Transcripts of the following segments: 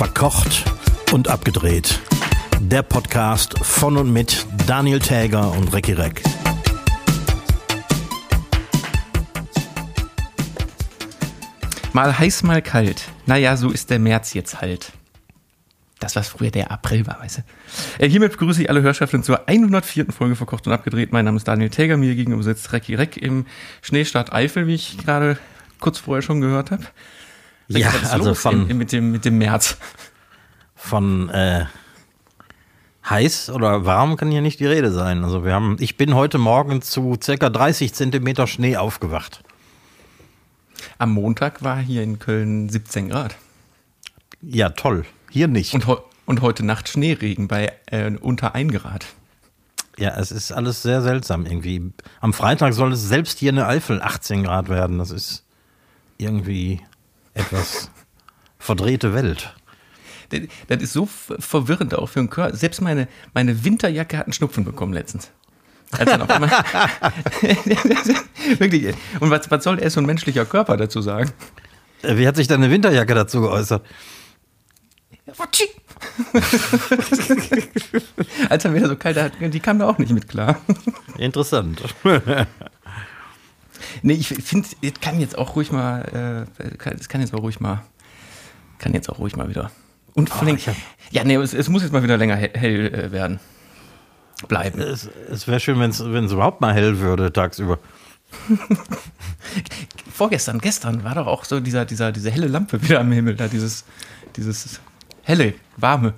Verkocht und abgedreht. Der Podcast von und mit Daniel Täger und Recki Reck. Mal heiß, mal kalt. Naja, so ist der März jetzt halt. Das, was früher der April war, weißt du. Äh, hiermit begrüße ich alle Hörschaften zur 104. Folge Verkocht und Abgedreht. Mein Name ist Daniel Täger, mir gegenüber sitzt Recki Reck im Schneestadt Eifel, wie ich gerade kurz vorher schon gehört habe. Ja, also von, in, mit, dem, mit dem März. Von äh, heiß oder warm kann hier nicht die Rede sein. Also wir haben, ich bin heute Morgen zu circa 30 Zentimeter Schnee aufgewacht. Am Montag war hier in Köln 17 Grad. Ja, toll. Hier nicht. Und, und heute Nacht Schneeregen bei äh, unter 1 Grad. Ja, es ist alles sehr seltsam irgendwie. Am Freitag soll es selbst hier in der Eifel 18 Grad werden. Das ist irgendwie etwas verdrehte Welt. Das ist so verwirrend auch für einen Körper. Selbst meine, meine Winterjacke hat einen Schnupfen bekommen letztens. Also noch. Wirklich. Und was, was soll erst so ein menschlicher Körper dazu sagen? Wie hat sich deine Winterjacke dazu geäußert? Als er wieder so kalt hat, die kam da auch nicht mit klar. Interessant. nee, ich finde, es kann jetzt auch ruhig mal, äh, es kann jetzt auch ruhig mal, kann jetzt auch ruhig mal wieder. Und vor allem, oh, ja, nee, es, es, muss jetzt mal wieder länger hell, hell äh, werden. Bleiben. Es, es wäre schön, wenn es überhaupt mal hell würde tagsüber. Vorgestern, gestern war doch auch so dieser, dieser, diese helle Lampe wieder am Himmel, da dieses, dieses helle, warme.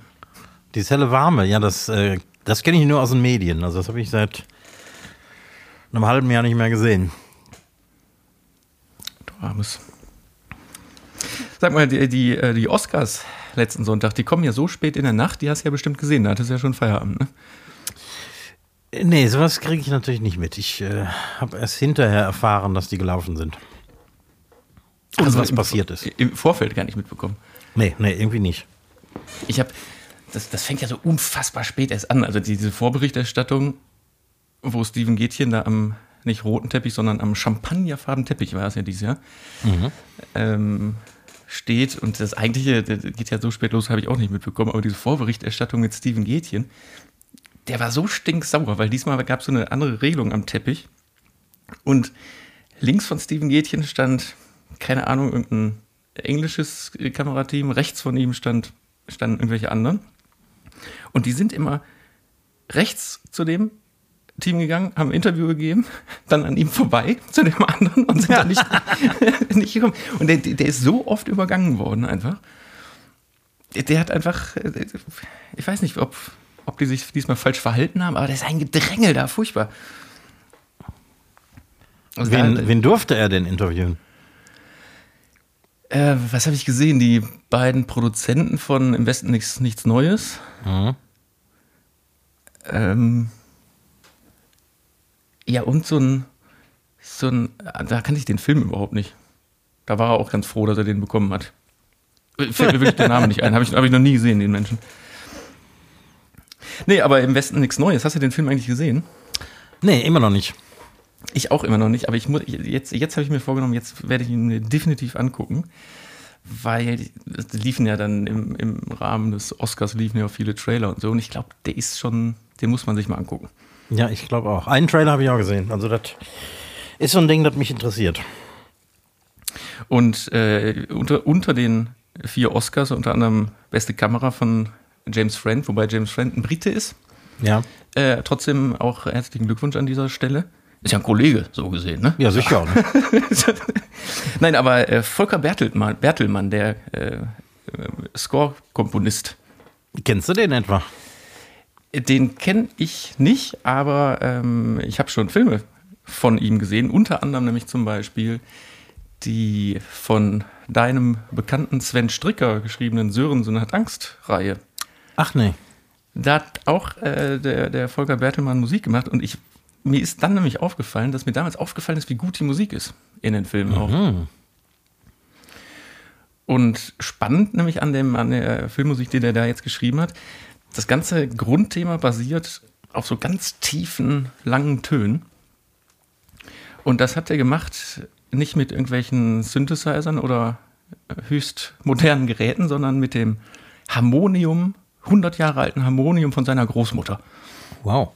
Dieses helle, warme, ja, das, äh, das kenne ich nur aus den Medien. Also das habe ich seit einem halben Jahr nicht mehr gesehen. Armes. Sag mal, die, die, äh, die Oscars letzten Sonntag, die kommen ja so spät in der Nacht, die hast du ja bestimmt gesehen, da hattest du ja schon Feierabend, ne? Nee, sowas kriege ich natürlich nicht mit. Ich äh, habe erst hinterher erfahren, dass die gelaufen sind. Und also was passiert ist. Im Vorfeld gar nicht mitbekommen. Nee, nee, irgendwie nicht. Ich habe, das, das fängt ja so unfassbar spät erst an. Also diese Vorberichterstattung, wo Steven Gätchen da am, nicht roten Teppich, sondern am champagnerfarben Teppich war es ja dieses Jahr, mhm. ähm, steht. Und das eigentliche, das geht ja so spät los, habe ich auch nicht mitbekommen, aber diese Vorberichterstattung mit Steven Gätchen, der war so stinksauer, weil diesmal gab es so eine andere Regelung am Teppich. Und links von Steven Gätchen stand, keine Ahnung, irgendein englisches Kamerateam, rechts von ihm stand, standen irgendwelche anderen. Und die sind immer rechts zu dem Team gegangen, haben ein Interview gegeben, dann an ihm vorbei zu dem anderen und sind dann nicht, nicht gekommen. Und der, der ist so oft übergangen worden einfach. Der hat einfach, ich weiß nicht, ob, ob die sich diesmal falsch verhalten haben, aber das ist ein Gedrängel da, furchtbar. Also wen, da, wen durfte er denn interviewen? Äh, was habe ich gesehen? Die beiden Produzenten von Im Westen nichts, nichts Neues. Mhm. Ähm, ja, und so ein, so ein, da kannte ich den Film überhaupt nicht. Da war er auch ganz froh, dass er den bekommen hat. Fällt mir wirklich der Name nicht ein. Habe ich, hab ich noch nie gesehen, den Menschen. Nee, aber im Westen nichts Neues. Hast du den Film eigentlich gesehen? Nee, immer noch nicht. Ich auch immer noch nicht, aber ich muss, jetzt, jetzt habe ich mir vorgenommen, jetzt werde ich ihn mir definitiv angucken, weil es liefen ja dann im, im Rahmen des Oscars liefen ja auch viele Trailer und so und ich glaube, der ist schon, den muss man sich mal angucken. Ja, ich glaube auch. Einen Trailer habe ich auch gesehen. Also das ist so ein Ding, das mich interessiert. Und äh, unter, unter den vier Oscars, unter anderem beste Kamera von James Friend, wobei James Friend ein Brite ist. Ja. Äh, trotzdem auch herzlichen Glückwunsch an dieser Stelle. Ist ja ein Kollege, so gesehen, ne? Ja, sicher. Ne? Nein, aber äh, Volker Bertelmann, Bertelmann der äh, Score-Komponist. Kennst du den etwa? Den kenne ich nicht, aber ähm, ich habe schon Filme von ihm gesehen. Unter anderem nämlich zum Beispiel die von deinem bekannten Sven Stricker geschriebenen Sörensen hat Angst-Reihe. Ach nee. Da hat auch äh, der, der Volker Bertelmann Musik gemacht und ich mir ist dann nämlich aufgefallen, dass mir damals aufgefallen ist, wie gut die Musik ist in den Filmen auch. Mhm. Und spannend nämlich an, dem, an der Filmmusik, die der da jetzt geschrieben hat, das ganze Grundthema basiert auf so ganz tiefen, langen Tönen. Und das hat er gemacht nicht mit irgendwelchen Synthesizern oder höchst modernen Geräten, sondern mit dem Harmonium, 100 Jahre alten Harmonium von seiner Großmutter. Wow.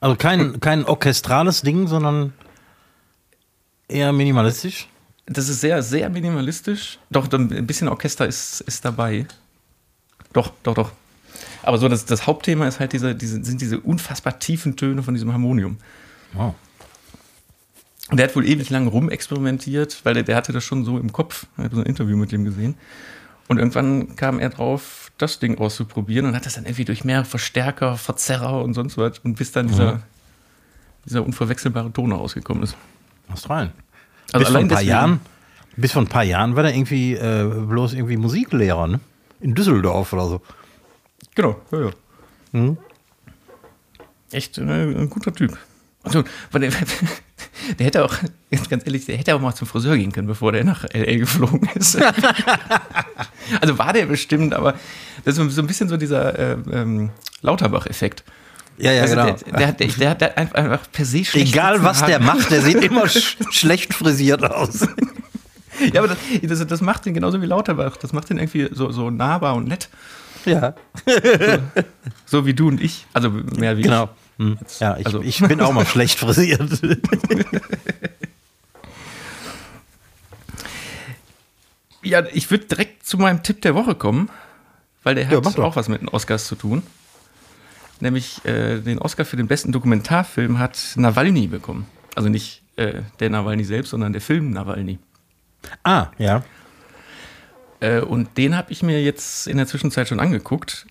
Also kein, kein orchestrales Ding, sondern eher minimalistisch. Das ist sehr, sehr minimalistisch. Doch, ein bisschen Orchester ist, ist dabei. Doch, doch, doch. Aber so, das, das Hauptthema ist halt diese, diese, sind diese unfassbar tiefen Töne von diesem Harmonium. Wow. Und der hat wohl ewig lang rumexperimentiert, weil der, der hatte das schon so im Kopf. Ich habe so ein Interview mit dem gesehen. Und irgendwann kam er drauf, das Ding auszuprobieren und hat das dann irgendwie durch mehrere Verstärker, Verzerrer und sonst was und bis dann dieser, Mhm. dieser unverwechselbare Ton rausgekommen ist. Australien. Also bis vor ein paar deswegen- Jahren, bis vor ein paar Jahren war der irgendwie äh, bloß irgendwie Musiklehrer, ne? In Düsseldorf oder so. Genau, ja, ja. Mhm. Echt äh, ein guter Typ. Also, der, der hätte auch, jetzt ganz ehrlich, der hätte auch mal zum Friseur gehen können, bevor der nach L.A. geflogen ist. also war der bestimmt, aber das ist so ein bisschen so dieser äh, ähm, Lauterbach-Effekt. Ja, ja, Also genau. der, der, hat- der, der hat einfach per se schlecht Egal was der macht, der sieht immer sch schlecht frisiert aus. Ja, aber das, das, das macht ihn genauso wie Lauterbach. Das macht ihn irgendwie so, so nahbar und nett. Ja, So wie du und ich. Also mehr wie genau. Hm. ich. Ja, ich, also, ich bin auch mal schlecht frisiert. Ja, ich würde direkt zu meinem Tipp der Woche kommen, weil der Ja, hat auch was mit den Oscars zu tun. Nämlich äh, den Oscar für den besten Dokumentarfilm hat Nawalny bekommen. Also nicht äh, der Nawalny selbst, sondern der Film Nawalny. ah, ja. Äh, und den habe ich mir jetzt in der Zwischenzeit schon angeguckt.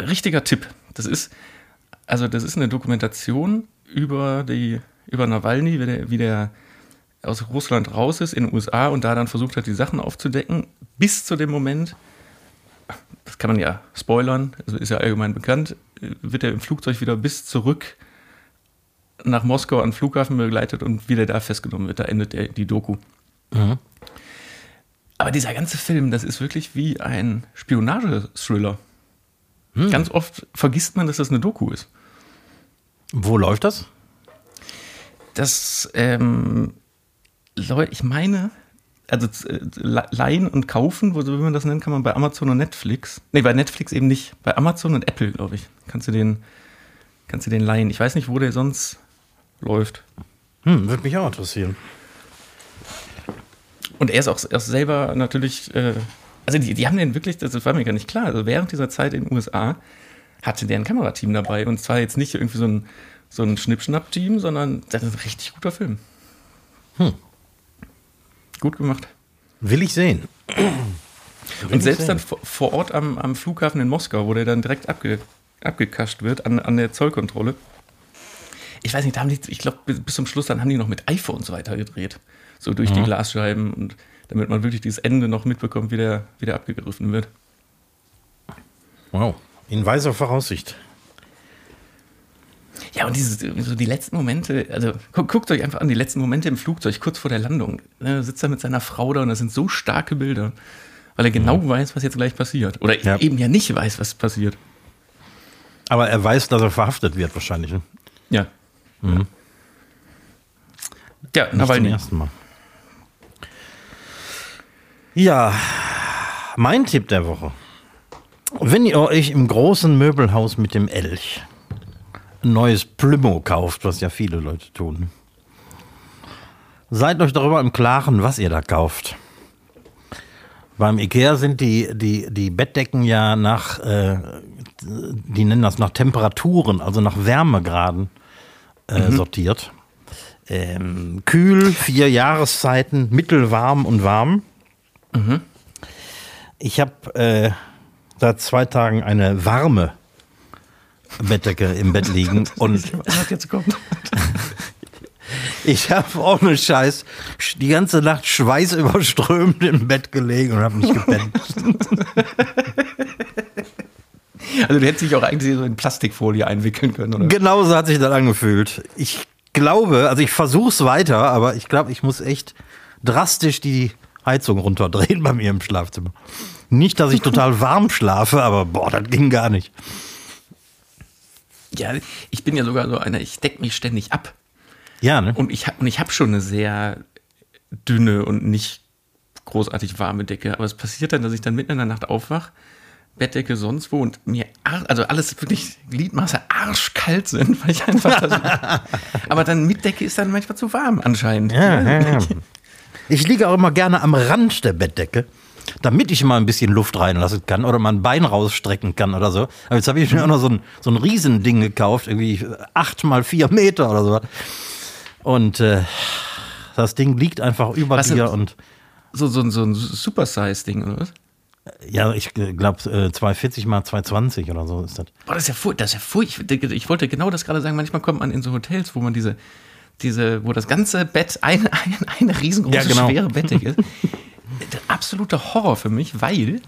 Richtiger Tipp. Das ist, also das ist eine Dokumentation über die, über Nawalny, wie der, wie der aus Russland raus ist in den USA und da dann versucht hat, die Sachen aufzudecken, bis zu dem Moment, das kann man ja spoilern, also ist ja allgemein bekannt, wird er im Flugzeug wieder bis zurück nach Moskau an den Flughafen begleitet und wieder da festgenommen wird. Da endet die Doku. Mhm. Aber dieser ganze Film, das ist wirklich wie ein Spionage-Thriller. Ganz oft vergisst man, dass das eine Doku ist. Wo läuft das? Das, ähm, ich meine, also äh, Le- leihen und kaufen, wo wie man das nennt, kann man bei Amazon und Netflix. Nee, bei Netflix eben nicht. Bei Amazon und Apple, glaube ich. Kannst du den, kannst du den leihen. Ich weiß nicht, wo der sonst läuft. Hm, würde mich auch interessieren. Und er ist auch, ist selber natürlich, äh, also die, die haben den wirklich, das war mir gar nicht klar. Also während dieser Zeit in den USA hatte der ein Kamerateam dabei und zwar jetzt nicht irgendwie so ein, so ein Schnippschnapp-Team, sondern das ist ein richtig guter Film. Hm. Gut gemacht. Will ich sehen. Und selbst sehen. dann vor, Ort am, am Flughafen in Moskau, wo der dann direkt abge, abgekascht wird an, an der Zollkontrolle. Ich weiß nicht, da haben die, ich glaube, bis, bis zum Schluss dann haben die noch mit iPhones weitergedreht. So durch die Glasscheiben und damit man wirklich dieses Ende noch mitbekommt, wie der, wie der abgegriffen wird. Wow. In weiser Voraussicht. Ja, und diese, so die letzten Momente, also gu- guckt euch einfach an, die letzten Momente im Flugzeug, kurz vor der Landung. Ne, sitzt er mit seiner Frau da und das sind so starke Bilder, weil er genau weiß, was jetzt gleich passiert. Oder Ja. eben ja nicht weiß, was passiert. Aber er weiß, dass er verhaftet wird, wahrscheinlich. Ne? Ja. Ja, Nicht zum Nawalny. ersten Mal. Ja, mein Tipp der Woche. Wenn ihr euch im großen Möbelhaus mit dem Elch ein neues Plümo kauft, was ja viele Leute tun, seid euch darüber im Klaren, was ihr da kauft. Beim Ikea sind die, die, die Bettdecken ja nach, äh, die nennen das nach Temperaturen, also nach Wärmegraden äh, sortiert. Ähm, kühl, vier Jahreszeiten, mittelwarm und warm. Ich habe äh, seit zwei Tagen eine warme Bettdecke im Bett liegen und jetzt kommt. ich habe ohne Scheiß die ganze Nacht schweißüberströmend im Bett gelegen und habe nicht gepennt. Also du hättest dich auch eigentlich so in Plastikfolie einwickeln können, oder? Genauso hat sich das angefühlt. Ich glaube, also ich versuche es weiter, aber ich glaube, ich muss echt drastisch die Heizung runterdrehen bei mir im Schlafzimmer. Nicht, dass ich total warm schlafe, aber boah, das ging gar nicht. Ja, ich bin ja sogar so einer, ich decke mich ständig ab. Ja, ne? Und ich habe und ich hab schon eine sehr dünne und nicht großartig warme Decke, aber es passiert dann, dass ich dann mitten in der Nacht aufwach, Bettdecke sonst wo und mir, also alles wirklich Gliedmaße arschkalt sind, weil ich einfach das, aber dann mit Decke ist dann manchmal zu warm anscheinend. Ja, ja, ja. Ich liege auch immer gerne am Rand der Bettdecke, damit ich mal ein bisschen Luft reinlassen kann oder mal ein Bein rausstrecken kann oder so. Aber jetzt habe ich mir auch noch so ein, so ein Riesending gekauft, irgendwie acht mal vier Meter oder so. Und äh, das Ding liegt einfach über Was dir und So, so, so ein Super-Size-Ding, oder was? ja, ich glaube äh, 240 mal 220 oder so ist das. Boah, das ist ja das ist ja furchtbar. Ich, ich wollte genau das gerade sagen. Manchmal kommt man in so Hotels, wo man diese, diese, wo das ganze Bett eine, eine, eine riesengroße, Ja, genau. schwere Bettdecke ist. Der absolute Horror für mich, weil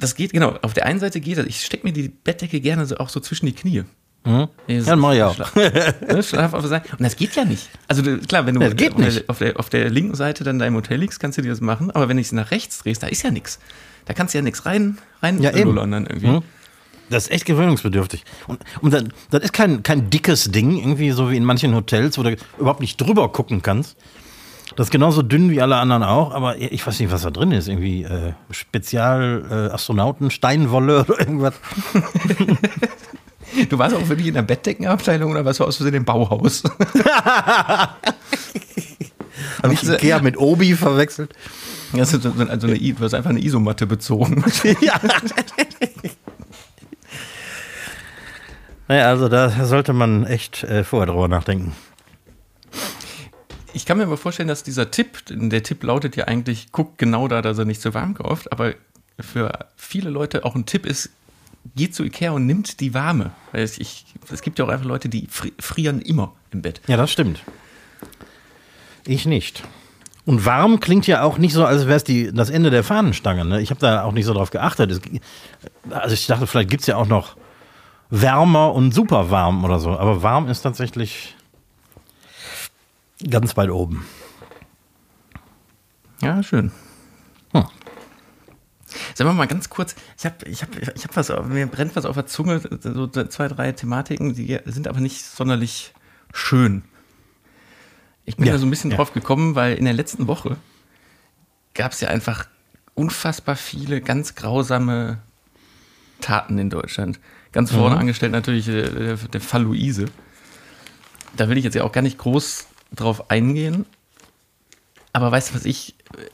das geht, genau, auf der einen Seite geht das, ich stecke mir die Bettdecke gerne so, auch so zwischen die Knie. Mhm. Ja, mach ich auch. Schlaf, ne, schlaf auf der Seite. Und das geht ja nicht. Also du- klar, wenn du auf, der, auf, der, auf der linken Seite dann da im Hotel liegst, kannst du dir das machen. Aber wenn ich es nach rechts drehst, da ist ja nichts. Da kannst du ja nichts rein, rein Ja, eben. dann irgendwie. Mhm. Das ist echt gewöhnungsbedürftig. Und, und das, das ist kein, kein dickes Ding, irgendwie so wie in manchen Hotels, wo du überhaupt nicht drüber gucken kannst. Das ist genauso dünn wie alle anderen auch, aber ich weiß nicht, was da drin ist. Irgendwie äh, Spezial äh, Steinwolle oder irgendwas. Du warst auch wirklich in der Bettdeckenabteilung oder warst du aus Versehen im Bauhaus? Habe ich Ikea mit Obi verwechselt. Ist so, so also eine, du hast einfach eine Isomatte bezogen. ja. Naja, also da sollte man echt äh, vorher drüber nachdenken. Ich kann mir aber vorstellen, dass dieser Tipp, der Tipp lautet ja eigentlich, guck genau da, dass er nicht zu warm kauft, aber für viele Leute auch ein Tipp ist, geht zu Ikea und nimmt die warme. Weil es, ich, es gibt ja auch einfach Leute, die fri- frieren immer im Bett. Ja, das stimmt. Ich nicht. Und warm klingt ja auch nicht so, als wäre es das Ende der Fahnenstange. Ne? Ich habe da auch nicht so drauf geachtet. Es, also ich dachte, vielleicht gibt es ja auch noch wärmer und super warm oder so. Aber warm ist tatsächlich ganz weit oben. Ja, schön. Hm. Sagen wir mal ganz kurz, ich habe ich hab, ich hab was, mir brennt was auf der Zunge, so zwei, drei Thematiken, die sind aber nicht sonderlich schön. Ich bin Ja, da so ein bisschen ja. drauf gekommen, weil in der letzten Woche gab es ja einfach unfassbar viele ganz grausame Taten in Deutschland. Ganz vorne angestellt natürlich äh, der, der Fall Luise. Da will ich jetzt ja auch gar nicht groß drauf eingehen. Aber weißt du, was ich äh,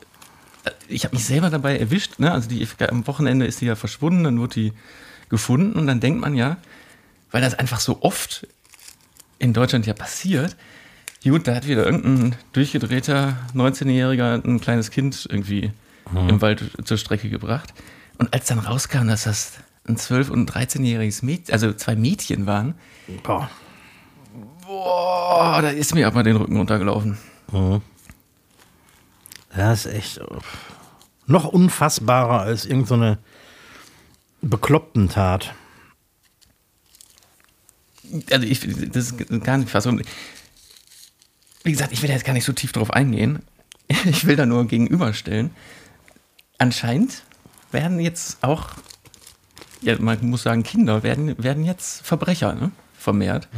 ich habe mich selber dabei erwischt, ne? Also die, am Wochenende ist die ja verschwunden, dann wurde die gefunden und dann denkt man ja, weil das einfach so oft in Deutschland ja passiert, gut, da hat wieder irgendein durchgedrehter 19-Jähriger ein kleines Kind irgendwie im Wald zur Strecke gebracht. Und als dann rauskam, dass das ein 12- und 13-jähriges Mädchen, also zwei Mädchen waren, Boah. boah, da ist mir aber den Rücken runtergelaufen. Das ist echt noch unfassbarer als irgendeine so bekloppten Tat. also ich, das ist gar nicht fassbar. Wie gesagt, ich will da jetzt gar nicht so tief drauf eingehen. Ich will da nur gegenüberstellen. Anscheinend werden jetzt auch, ja, man muss sagen, Kinder werden, werden jetzt Verbrecher, ne? Vermehrt.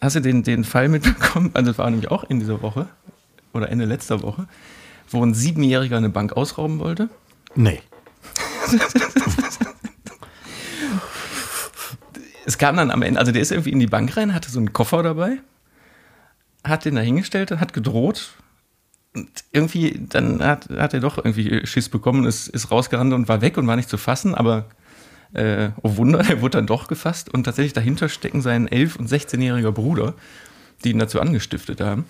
Hast du den, den Fall mitbekommen? Also, das war nämlich auch in dieser Woche oder Ende letzter Woche, wo ein Siebenjähriger eine Bank ausrauben wollte. Nee. es kam dann am Ende, also der ist irgendwie in die Bank rein, hatte so einen Koffer dabei, hat den da hingestellt und hat gedroht. Und irgendwie, dann hat, hat er doch irgendwie Schiss bekommen, ist, ist rausgerannt und war weg und war nicht zu fassen, aber äh, oh Wunder, er wurde dann doch gefasst und tatsächlich dahinter stecken sein 11- und 16-jähriger Bruder, die ihn dazu angestiftet haben.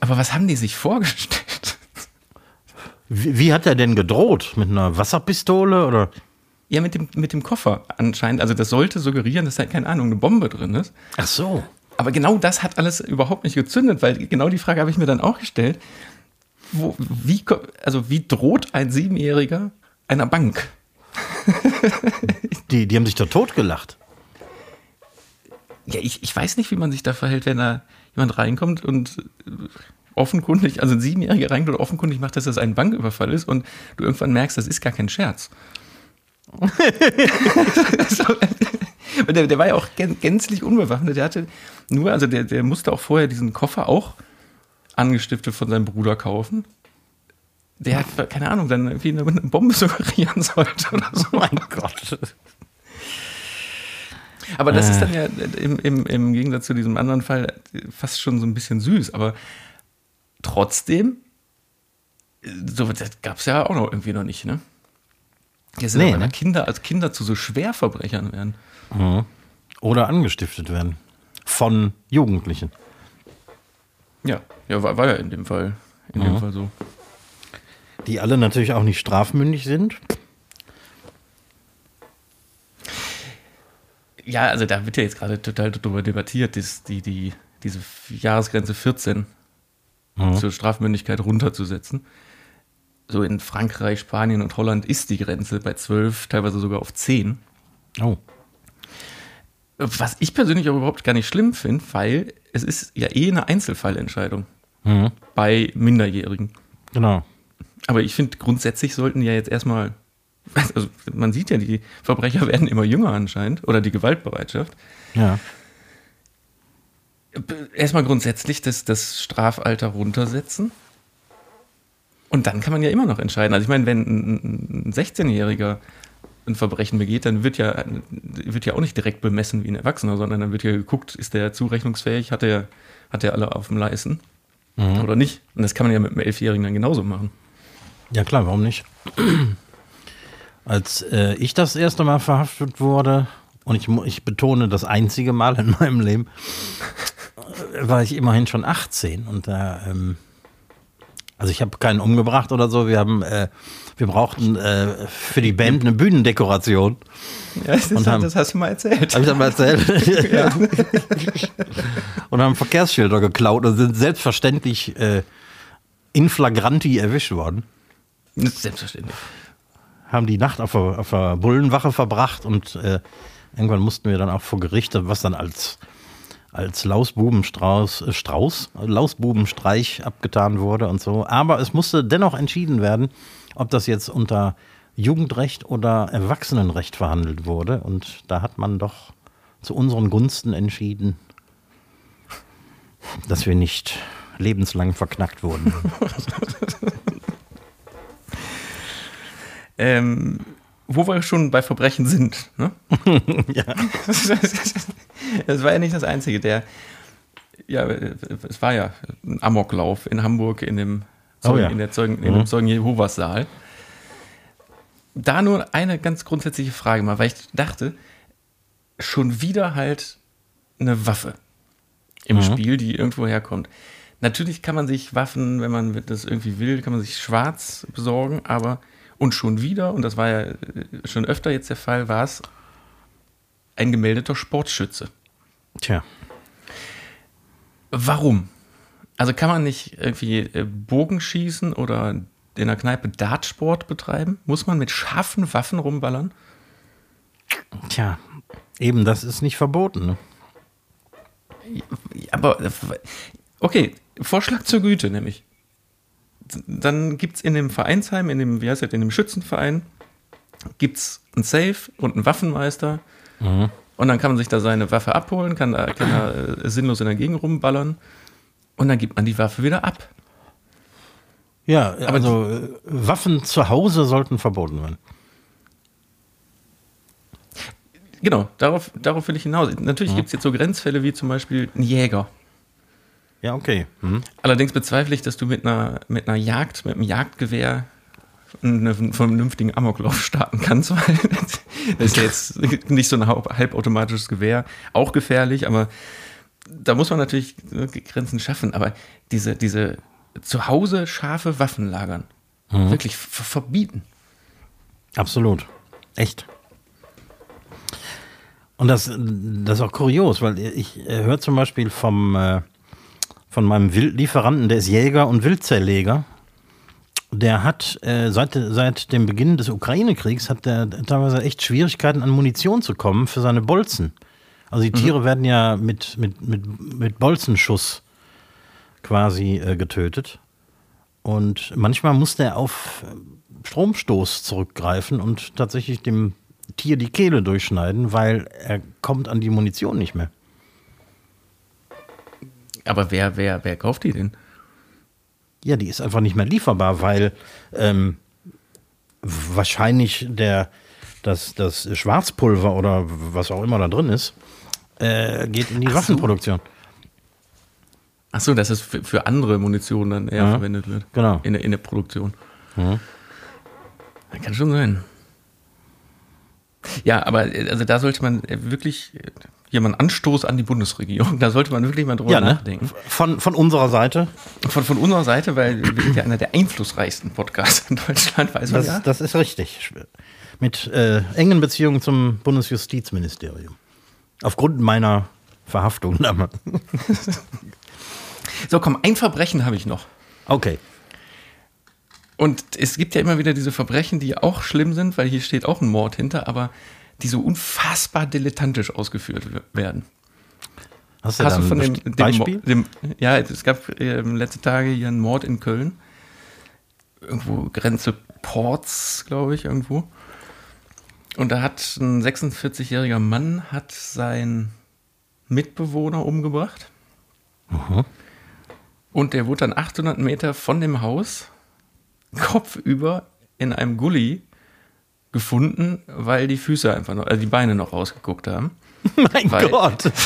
Aber was haben die sich vorgestellt? Wie, wie hat er denn gedroht? Mit einer Wasserpistole oder? Ja, mit dem, mit dem Koffer anscheinend. Also das sollte suggerieren, dass da, keine Ahnung, eine Bombe drin ist. Ach so. Aber genau das hat alles überhaupt nicht gezündet, weil genau die Frage habe ich mir dann auch gestellt. Wo, wie, also wie droht ein Siebenjähriger einer Bank? Die, die haben sich doch totgelacht. Ja, ich, ich weiß nicht, wie man sich da verhält, wenn da jemand reinkommt und offenkundig, also ein Siebenjähriger reinkommt und offenkundig macht, dass das ein Banküberfall ist und du irgendwann merkst, das ist gar kein Scherz. der, der war ja auch gän- gänzlich unbewaffnet. Der hatte nur, also der, der musste auch vorher diesen Koffer auch angestiftet von seinem Bruder kaufen, der hat, keine Ahnung, dann irgendwie eine, eine Bombe suggerieren sollte oder so. Oh mein Gott. Aber das ist dann ja im, im, im Gegensatz zu diesem anderen Fall fast schon so ein bisschen süß. Aber trotzdem, so, das gab es ja auch noch irgendwie noch nicht, ne? Jetzt Nee, nee, ne? Kinder als Kinder zu so Schwerverbrechern werden. Oder angestiftet werden. Von Jugendlichen. Ja, ja, war, war ja in dem Fall, in dem Fall so. Die alle natürlich auch nicht strafmündig sind. Ja, also da wird ja jetzt gerade total darüber debattiert, dass die, die, diese Jahresgrenze 14 zur Strafmündigkeit runterzusetzen. So in Frankreich, Spanien und Holland ist die Grenze bei 12, teilweise sogar auf 10. Oh. Was ich persönlich auch überhaupt gar nicht schlimm finde, weil es ist ja eh eine Einzelfallentscheidung Mhm. bei Minderjährigen. Genau. Aber ich finde, grundsätzlich sollten ja jetzt erstmal, also man sieht ja, die Verbrecher werden immer jünger anscheinend oder die Gewaltbereitschaft. Ja. Erstmal grundsätzlich das, das Strafalter runtersetzen. Und dann kann man ja immer noch entscheiden. Also ich meine, wenn ein ein 16-Jähriger ein Verbrechen begeht, dann wird ja, wird ja auch nicht direkt bemessen wie ein Erwachsener, sondern dann wird ja geguckt, ist der zurechnungsfähig, hat er, hat er alle auf dem Leisten oder nicht. Und das kann man ja mit einem Elfjährigen dann genauso machen. Ja klar, warum nicht? Als äh, ich das erste Mal verhaftet wurde, und ich, ich betone das einzige Mal in meinem Leben, äh, war ich immerhin schon 18 und da, ähm, also ich habe keinen umgebracht oder so, wir haben, äh, wir brauchten äh, für die Band eine Bühnendekoration. Ja, das, Und haben- das hast du mal erzählt. Habe ich das mal erzählt? ja. Und haben Verkehrsschilder geklaut und sind selbstverständlich äh, in flagranti erwischt worden. Selbstverständlich. haben die Nacht auf der, auf der Bullenwache verbracht und äh, irgendwann mussten wir dann auch vor Gericht, was dann als, als Lausbubenstrauß, äh, Strauß, Lausbubenstreich abgetan wurde und so. Aber es musste dennoch entschieden werden, ob das jetzt unter Jugendrecht oder Erwachsenenrecht verhandelt wurde. Und da hat man doch zu unseren Gunsten entschieden, dass wir nicht lebenslang verknackt wurden. Ähm, wo wir schon bei Verbrechen sind. Ne? ja. Das war ja nicht das Einzige. Der, ja, es war ja ein Amoklauf in Hamburg in dem Zeugen, Oh ja. in, der Zeugen, in dem Zeugen Jehovas Saal. Da nur eine ganz grundsätzliche Frage mal, weil ich dachte, schon wieder halt eine Waffe im Spiel, die irgendwo herkommt. Natürlich kann man sich Waffen, wenn man das irgendwie will, kann man sich schwarz besorgen, aber und schon wieder, und das war ja äh, schon öfter jetzt der Fall, war es ein gemeldeter Sportschütze. Tja. Warum? Also kann man nicht irgendwie äh, Bogenschießen oder in der Kneipe Dartsport betreiben? Muss man mit scharfen Waffen rumballern? Tja, eben das ist nicht verboten. Ne? Aber, äh, okay, Vorschlag zur Güte nämlich. Dann gibt es in dem Vereinsheim, in dem, wie heißt das, in dem Schützenverein, gibt es ein Safe und einen Waffenmeister. Und dann kann man sich da seine Waffe abholen, kann da, kann da äh, sinnlos in der Gegend rumballern. Und dann gibt man die Waffe wieder ab. Ja, also äh, Waffen zu Hause sollten verboten werden. Genau, darauf, darauf will ich hinaus. Natürlich gibt es jetzt so Grenzfälle wie zum Beispiel ein Jäger. Ja, okay. Hm. Allerdings bezweifle ich, dass du mit einer, mit einer Jagd, mit einem Jagdgewehr einen vernünftigen Amoklauf starten kannst, weil das ist ja jetzt nicht so ein halbautomatisches Gewehr, auch gefährlich, aber da muss man natürlich Grenzen schaffen. Aber diese, diese zu Hause scharfe Waffen lagern, wirklich ver- verbieten. Absolut. Echt. Und das, das ist auch kurios, weil ich äh, höre zum Beispiel vom, äh, von meinem Wildlieferanten, der ist Jäger und Wildzerleger. Der hat äh, seit, seit dem Beginn des Ukraine-Kriegs hat der teilweise echt Schwierigkeiten an Munition zu kommen für seine Bolzen. Also die Tiere werden ja mit, mit, mit, mit Bolzenschuss quasi äh, getötet. Und manchmal muss der auf äh, Stromstoß zurückgreifen und tatsächlich dem Tier die Kehle durchschneiden, weil er kommt an die Munition nicht mehr. Aber wer, wer, wer kauft die denn? Ja, die ist einfach nicht mehr lieferbar, weil ähm, wahrscheinlich der, das, das Schwarzpulver oder was auch immer da drin ist, äh, geht in die Ach so. Waffenproduktion. Ach so, dass es für, für andere Munition dann eher Ja, verwendet wird. genau. In, der- in der Produktion. Das kann schon sein. Ja, aber äh, also da sollte man wirklich äh, hier mal einen Anstoß an die Bundesregierung. Da sollte man wirklich mal drüber Ja, ne? nachdenken. Von, von unserer Seite. Von, von unserer Seite, weil wir sind ja einer der einflussreichsten Podcasts in Deutschland, weiß man Das, ja. das ist richtig. Mit äh, engen Beziehungen zum Bundesjustizministerium. Aufgrund meiner Verhaftung damals. So, komm, ein Verbrechen habe ich noch. Okay. Und es gibt ja immer wieder diese Verbrechen, die auch schlimm sind, weil hier steht auch ein Mord hinter, aber die so unfassbar dilettantisch ausgeführt werden. Hast du, Hast du von dem, dem, Beispiel? dem Ja, es gab äh, letzte Tage hier einen Mord in Köln. Irgendwo Grenze Ports, glaube ich, irgendwo. Und da hat ein 46-jähriger Mann hat seinen Mitbewohner umgebracht. Und der wurde dann 800 Meter von dem Haus kopfüber in einem Gully gefunden, weil die Füße einfach noch, also die Beine noch rausgeguckt haben. mein Weil- Gott.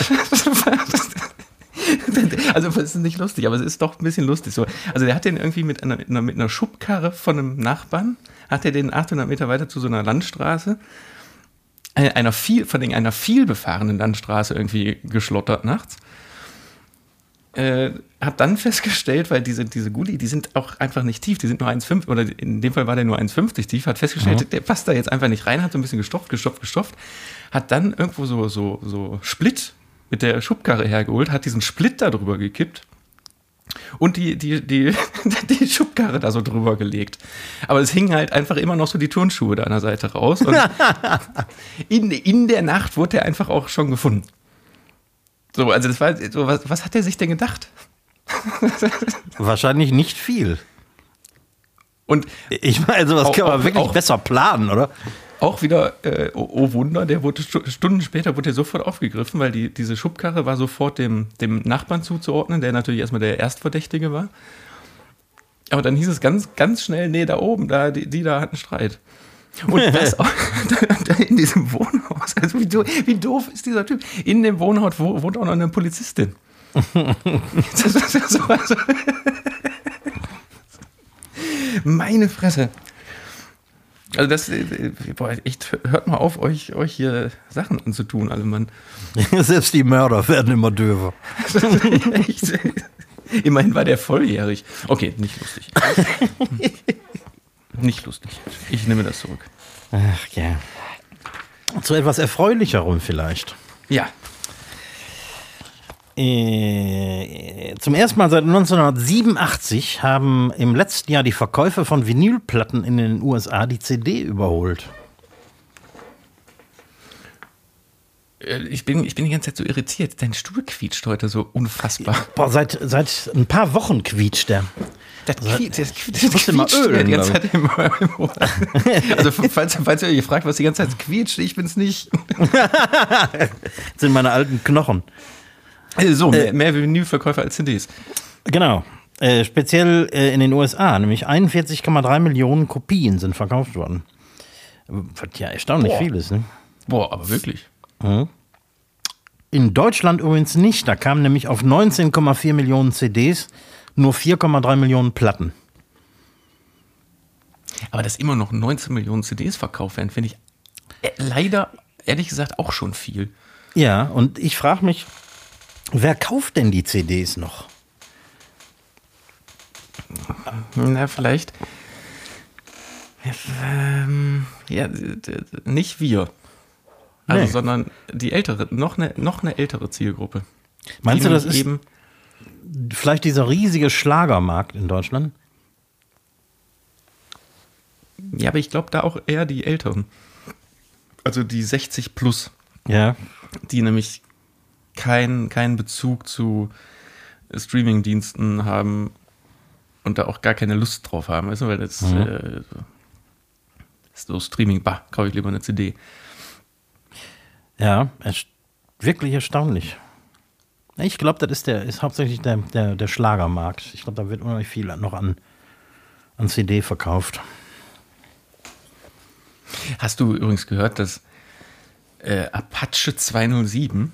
Also es ist nicht lustig, aber es ist doch ein bisschen lustig so. Also der hat den irgendwie mit einer, mit einer- Schubkarre von einem Nachbarn, hat er den 800 Meter weiter zu so einer Landstraße, äh, einer viel, von einer viel befahrenen Landstraße irgendwie geschlottert nachts. Äh, hat dann festgestellt, weil diese, diese Gully, die sind auch einfach nicht tief, die sind nur 1,5 oder in dem Fall war der nur 1,50 tief, hat festgestellt, der passt da jetzt einfach nicht rein, hat so ein bisschen gestopft, gestopft, gestopft, hat dann irgendwo so, so, so Split mit der Schubkarre hergeholt, hat diesen Split da drüber gekippt und die, die, die, die Schubkarre da so drüber gelegt. Aber es hingen halt einfach immer noch so die Turnschuhe da an der Seite raus. Und in, in der Nacht wurde er einfach auch schon gefunden. So, also das war so, was, was hat er sich denn gedacht? Wahrscheinlich nicht viel. Und Ich meine, sowas Auch- kann man auch- wirklich auch- besser planen, oder? auch wieder, äh, oh, oh Wunder, der wurde stu- Stunden später wurde er sofort aufgegriffen, weil die, diese Schubkarre war sofort dem, dem Nachbarn zuzuordnen, der natürlich erstmal der Erstverdächtige war. Aber dann hieß es ganz, ganz schnell, nee, da oben, da, die, die da hatten Streit. Und das auch, in diesem Wohnhaus, also wie, do- wie doof ist dieser Typ? In dem Wohnhaus wo, wohnt auch noch eine Polizistin. Das ist ja so, also Meine Fresse. Also das, äh, boah, echt, hört mal auf, euch, euch hier Sachen anzutun, alle Mann. Selbst die Mörder werden immer döver. Immerhin war der volljährig. Okay, nicht lustig. Nicht lustig. Ich nehme das zurück. Ach ja. Zu etwas Erfreulicherem vielleicht. Ja. Äh, zum ersten Mal seit 1987 haben im letzten Jahr die Verkäufe von Vinylplatten in den USA die CD überholt. Äh, Ich bin, ich bin die ganze Zeit so irritiert. Dein Stuhl quietscht heute so unfassbar. Boah, seit, seit ein paar Wochen quietscht der. Das quietscht, das, mal ölen, die ganze Zeit im, im Ohr. Also falls, falls ihr euch fragt, was die ganze Zeit quietscht, ich bin's nicht. Das sind meine alten Knochen. Äh, So, mehr, mehr Vinylverkäufer als CDs. Genau. Äh, speziell äh, in den USA, nämlich 41,3 Millionen Kopien sind verkauft worden. Was ja erstaunlich Boah. viel ist, ne? Boah, aber wirklich. In Deutschland übrigens nicht. Da kamen nämlich auf 19,4 Millionen CDs nur 4,3 Millionen Platten. Aber dass immer noch 19 Millionen CDs verkauft werden, finde ich äh, leider, ehrlich gesagt, auch schon viel. Ja, und ich frage mich, wer kauft denn die CDs noch? Na, vielleicht. Ähm, ja, nicht wir. Also, Nee. sondern die ältere, noch eine, noch eine ältere Zielgruppe. Meinst du, das ist eben. Vielleicht dieser riesige Schlagermarkt in Deutschland? Ja, aber ich glaube da auch eher die Älteren. Also die 60 plus, Ja. die nämlich keinen keinen Bezug zu Streaming-Diensten haben und da auch gar keine Lust drauf haben, weißt du, weil das äh, ist so Streaming, bah, kaufe ich lieber eine CD. Ja, erst wirklich erstaunlich. Ich glaube, das ist, der, ist hauptsächlich der, der, der Schlagermarkt. Ich glaube, da wird unheimlich viel noch an, an CD verkauft. Hast du übrigens gehört, dass äh, Apache 207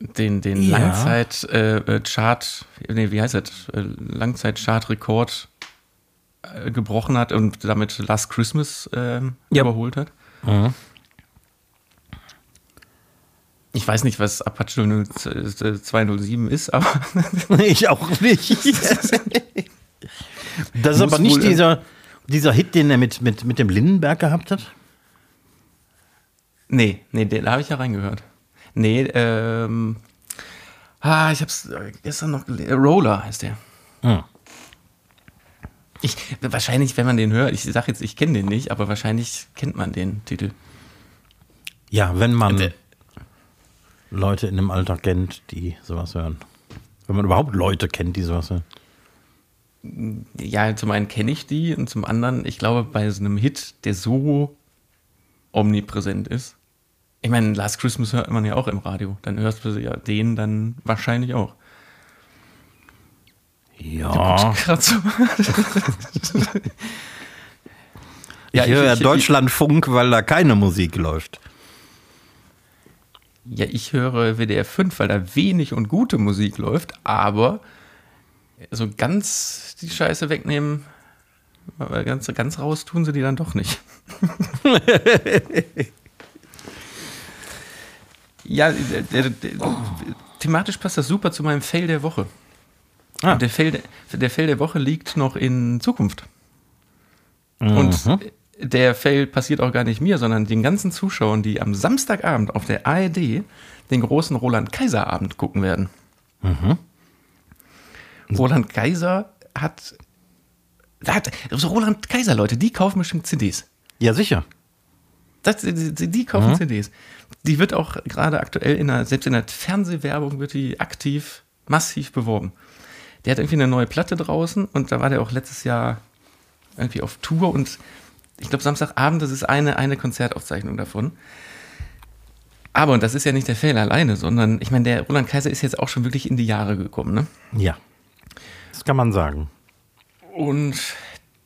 den, den Ja. Langzeit-Chart, nee, wie heißt das? Äh, Langzeit-Chart-Rekord äh, gebrochen hat und damit Last Christmas ähm, Ja. überholt hat? Ich weiß nicht, was Apache 0, äh, 207 ist, aber ich auch nicht. das ist aber nicht äh, dieser, dieser Hit, den er mit, mit, mit dem Lindenberg gehabt hat. nee, nee, den- da habe ich ja reingehört. Nee, ähm, ah, ich hab's äh, gestern noch gelesen. Roller heißt der. Hm. Ich, wahrscheinlich, wenn man den hört, ich sag jetzt, ich kenne den nicht, aber wahrscheinlich kennt man den Titel. Ja, wenn man Der- Leute in dem Alter kennt, die sowas hören. Wenn man überhaupt Leute kennt, die sowas hören. Ja, zum einen kenne ich die und zum anderen, ich glaube, bei so einem Hit, der so omnipräsent ist. Ich meine, Last Christmas hört man ja auch im Radio. Dann hörst du ja den dann wahrscheinlich auch. Ja. So. Ich höre ja Deutschlandfunk, weil da keine Musik läuft. Ja, ich höre WDR 5, weil da wenig und gute Musik läuft, aber so ganz die Scheiße wegnehmen, ganz, ganz raus tun sie die dann doch nicht. ja, der, der, der, thematisch passt das super zu meinem Fail der Woche. Ah. Und der Fail, der, der Fail der Woche liegt noch in Zukunft. Und Mhm. Der Fail passiert auch gar nicht mir, sondern den ganzen Zuschauern, die am Samstagabend auf der ARD den großen Roland Kaiser Abend gucken werden. Mhm. Roland Kaiser hat, hat so Roland Kaiser Leute, die kaufen bestimmt CDs. Ja, sicher. Das, die, die die kaufen CDs. Die wird auch gerade aktuell in der, selbst in der Fernsehwerbung wird die aktiv, massiv beworben. Der hat irgendwie eine neue Platte draußen und da war der auch letztes Jahr irgendwie auf Tour und ich glaube Samstagabend, das ist eine, eine Konzertaufzeichnung davon. Aber, und das ist ja nicht der Fehler alleine, sondern ich meine, der Roland Kaiser ist jetzt auch schon wirklich in die Jahre gekommen, ne? Ja. Das kann man sagen. Und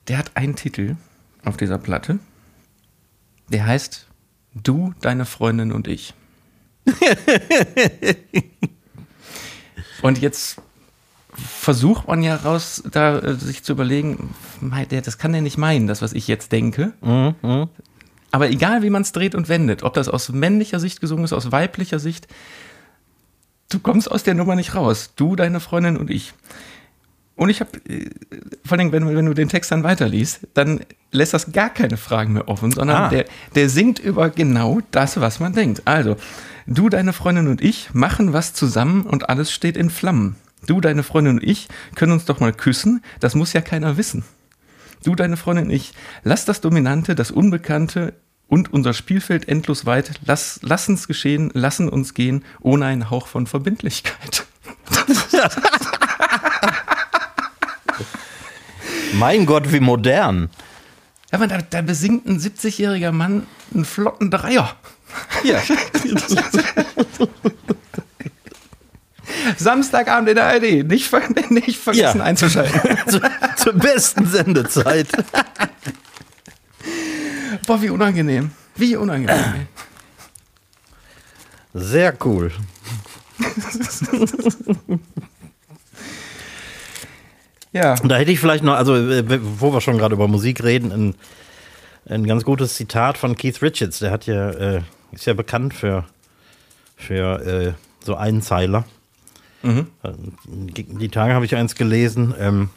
der hat einen Titel auf dieser Platte. Der heißt Du, deine Freundin und ich. und jetzt versucht man ja raus, da äh, sich zu überlegen, das kann der nicht meinen, das, was ich jetzt denke. Aber egal, wie man es dreht und wendet, ob das aus männlicher Sicht gesungen ist, aus weiblicher Sicht, du kommst aus der Nummer nicht raus. Du, deine Freundin und ich. Und ich habe, vor allem, wenn, wenn du den Text dann weiterliest, dann lässt das gar keine Fragen mehr offen, sondern Ah. der, der singt über genau das, was man denkt. Also, du, deine Freundin und ich machen was zusammen und alles steht in Flammen. Du, deine Freundin und ich können uns doch mal küssen, das muss ja keiner wissen. Du, deine Freundin und ich, lass das Dominante, das Unbekannte und unser Spielfeld endlos weit, lass, lassen's geschehen, lassen uns gehen, ohne einen Hauch von Verbindlichkeit. Mein Gott, wie modern. Ja, aber da, da besingt ein 70-jähriger Mann einen flotten Dreier. Ja. Samstagabend in der ARD. Nicht, ver nicht vergessen Ja. einzuschalten. Zu, zur besten Sendezeit. Boah, wie unangenehm. Wie unangenehm. Sehr cool. Ja. Da hätte ich vielleicht noch, also äh, wo wir schon gerade über Musik reden, ein, ein ganz gutes Zitat von Keith Richards. Der hat ja, äh, ist ja bekannt für, für äh, so Einzeiler. Mhm. Die, die Tage habe ich eins gelesen, ähm,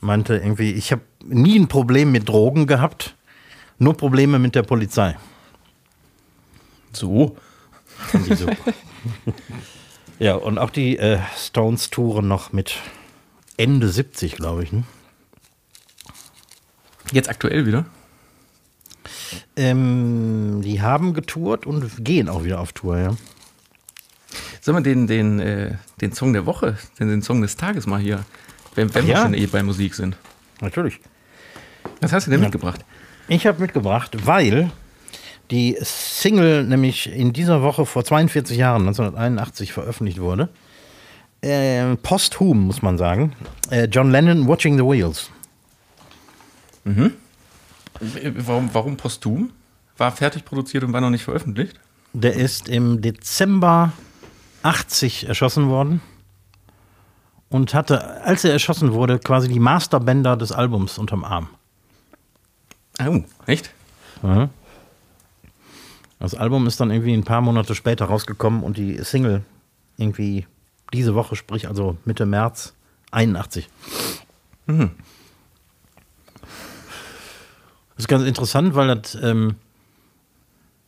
meinte irgendwie, ich habe nie ein Problem mit Drogen gehabt, nur Probleme mit der Polizei. So. Ja, und auch die äh, Stones touren noch mit Ende 70, glaube ich. Ne? Jetzt aktuell wieder. Ähm, die haben getourt und gehen auch wieder auf Tour, ja. Sollen wir den, den, äh, den Song der Woche, den, den Song des Tages mal hier, wenn, wenn wir Ja. schon eh bei Musik sind. Natürlich. Was hast du denn mitgebracht? Ich habe mitgebracht, weil die Single nämlich in dieser Woche vor 42 Jahren, 1981, veröffentlicht wurde. Äh, posthum, muss man sagen. Äh, John Lennon, Watching the Wheels. Warum, warum posthum? War fertig produziert und war noch nicht veröffentlicht? Der ist im Dezember 80 erschossen worden und hatte, als er erschossen wurde, quasi die Masterbänder des Albums unterm Arm. Oh, echt? Das Album ist dann irgendwie ein paar Monate später rausgekommen und die Single irgendwie diese Woche, sprich also Mitte März 81. Das ist ganz interessant, weil das ähm,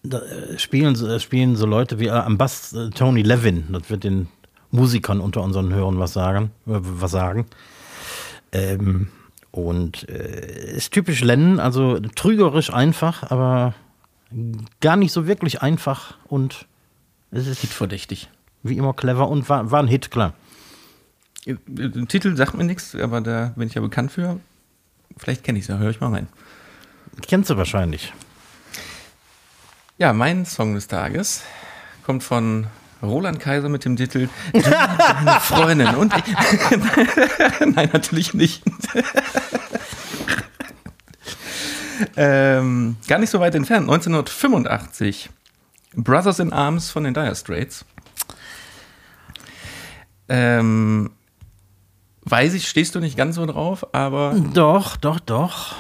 da äh, spielen, so- äh, spielen so Leute wie äh, am Bass Tony Levin. Das wird den Musikern unter unseren Hörern was sagen. Was sagen. Ähm, und äh, ist typisch Lennon, also trügerisch einfach, aber gar nicht so wirklich einfach und es ist Hitverdächtig. wie immer clever und war, war ein Hit, klar. Der Titel sagt mir nichts, aber da bin ich ja bekannt für. Vielleicht kenne ich es ja, höre ich mal rein. Kennst du wahrscheinlich. Ja, mein Song des Tages kommt von Roland Kaiser mit dem Titel deine Freundin und. Nein, natürlich nicht. ähm, gar nicht so weit entfernt, 1985. Brothers in Arms von den Dire Straits. Ähm, weiß ich, stehst du nicht ganz so drauf, aber Doch, doch, doch.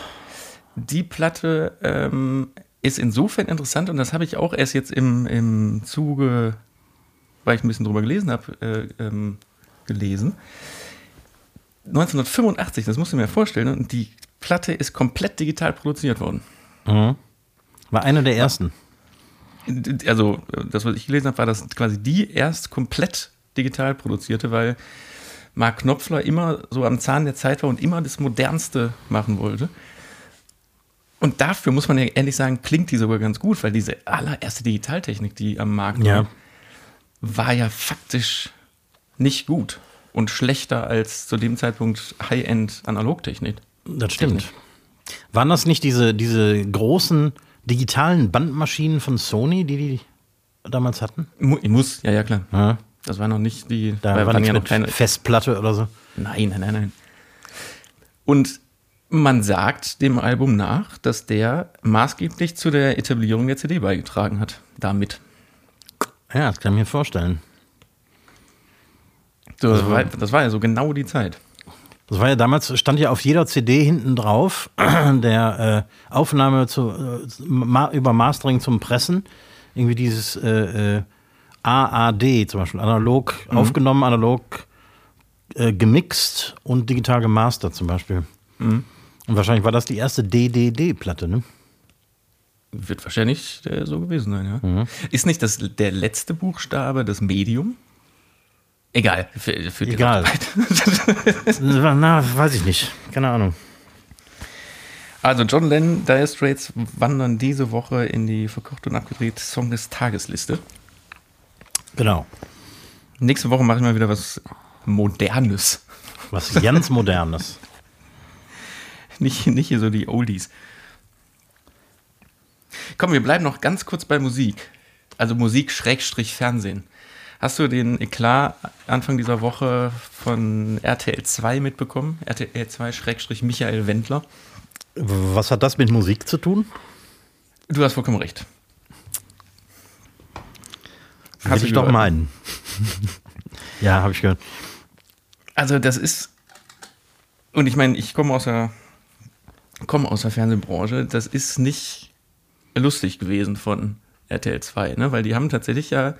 die Platte ähm, ist insofern interessant und das habe ich auch erst jetzt im, im Zuge, weil ich ein bisschen drüber gelesen habe, äh, ähm, gelesen. 1985, das musst du mir vorstellen, und die Platte ist komplett digital produziert worden. Mhm. War einer der ersten. Also, das, was ich gelesen habe, war das quasi die erst komplett digital produzierte, weil Mark Knopfler immer so am Zahn der Zeit war und immer das Modernste machen wollte. Und dafür muss man ja ehrlich sagen, klingt die sogar ganz gut, weil diese allererste Digitaltechnik, die am Markt war, Ja. war ja faktisch nicht gut und schlechter als zu dem Zeitpunkt High-End-Analogtechnik. Das stimmt. Waren das nicht diese, diese großen digitalen Bandmaschinen von Sony, die die damals hatten? Mu muss, ja, ja, klar. Ja. Das war noch nicht die, Da war ja noch keine, Festplatte oder so. Nein, nein, nein, nein. Und man sagt dem Album nach, dass der maßgeblich zu der Etablierung der CD beigetragen hat. Damit. Ja, das kann ich mir vorstellen. So, Also das, war, das war ja so genau die Zeit. Das war ja damals, stand ja auf jeder CD hinten drauf, der äh, Aufnahme zu, äh, ma, über Mastering zum Pressen. Irgendwie dieses äh, äh, AAD zum Beispiel, analog aufgenommen, analog äh, gemixt und digital gemastert zum Beispiel. Und wahrscheinlich war das die erste DDD-Platte, ne? Wird wahrscheinlich äh, so gewesen sein, ja. Ist nicht das der letzte Buchstabe das Medium? Egal. Für, für Egal. Na, weiß ich nicht. Keine Ahnung. Also John Lennon, Dire Straits wandern diese Woche in die verkocht und abgedreht Song des Tagesliste. Genau. Nächste Woche mache ich mal wieder was Modernes. Was ganz Modernes. Nicht, nicht hier so die Oldies. Komm, wir bleiben noch ganz kurz bei Musik. Also Musik Schrägstrich Fernsehen. Hast du den Eklat Anfang dieser Woche von RTL 2 mitbekommen? RTL 2 Schrägstrich Michael Wendler. Was hat das mit Musik zu tun? Du hast vollkommen recht. Will du ich doch meinen. ja, habe ich gehört. Also das ist, und ich meine, ich komme aus der, komme aus der Fernsehbranche, das ist nicht lustig gewesen von RTL 2, ne? weil die haben tatsächlich ja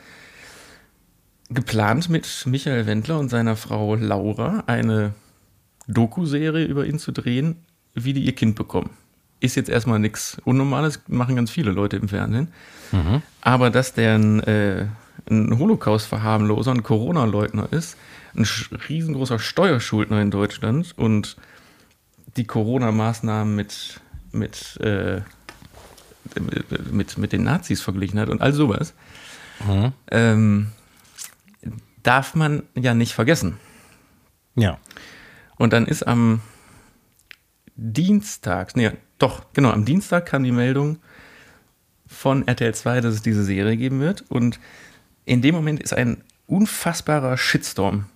geplant mit Michael Wendler und seiner Frau Laura eine Doku-Serie über ihn zu drehen, wie die ihr Kind bekommen. Ist jetzt erstmal nichts Unnormales, machen ganz viele Leute im Fernsehen. Aber dass der ein, äh, ein Holocaust-Verharmloser, ein Corona-Leugner ist, ein riesengroßer Steuerschuldner in Deutschland und die Corona-Maßnahmen mit, mit, äh, mit, mit den Nazis verglichen hat und all sowas, ähm, darf man ja nicht vergessen. Ja. Und dann ist am Dienstag, nee, doch, genau, am Dienstag kam die Meldung, von RTL 2, dass es diese Serie geben wird. Und in dem Moment ist ein unfassbarer Shitstorm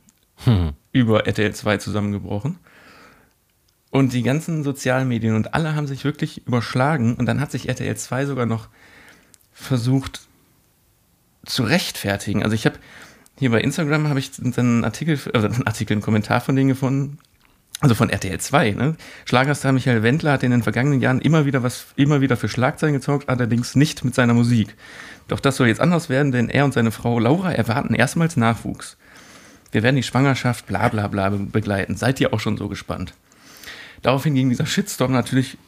hm. über RTL 2 zusammengebrochen. Und die ganzen sozialen Medien und alle haben sich wirklich überschlagen. Und dann hat sich RTL 2 sogar noch versucht zu rechtfertigen. Also ich habe hier bei Instagram habe ich einen Artikel, also einen Artikel, einen Kommentar von denen gefunden, also von RTL 2, ne? Schlagerstar Michael Wendler hat in den vergangenen Jahren immer wieder was, immer wieder für Schlagzeilen gezeugt, allerdings nicht mit seiner Musik. Doch das soll jetzt anders werden, denn er und seine Frau Laura erwarten erstmals Nachwuchs. Wir werden die Schwangerschaft bla bla bla begleiten. Seid ihr auch schon so gespannt? Daraufhin ging dieser Shitstorm natürlich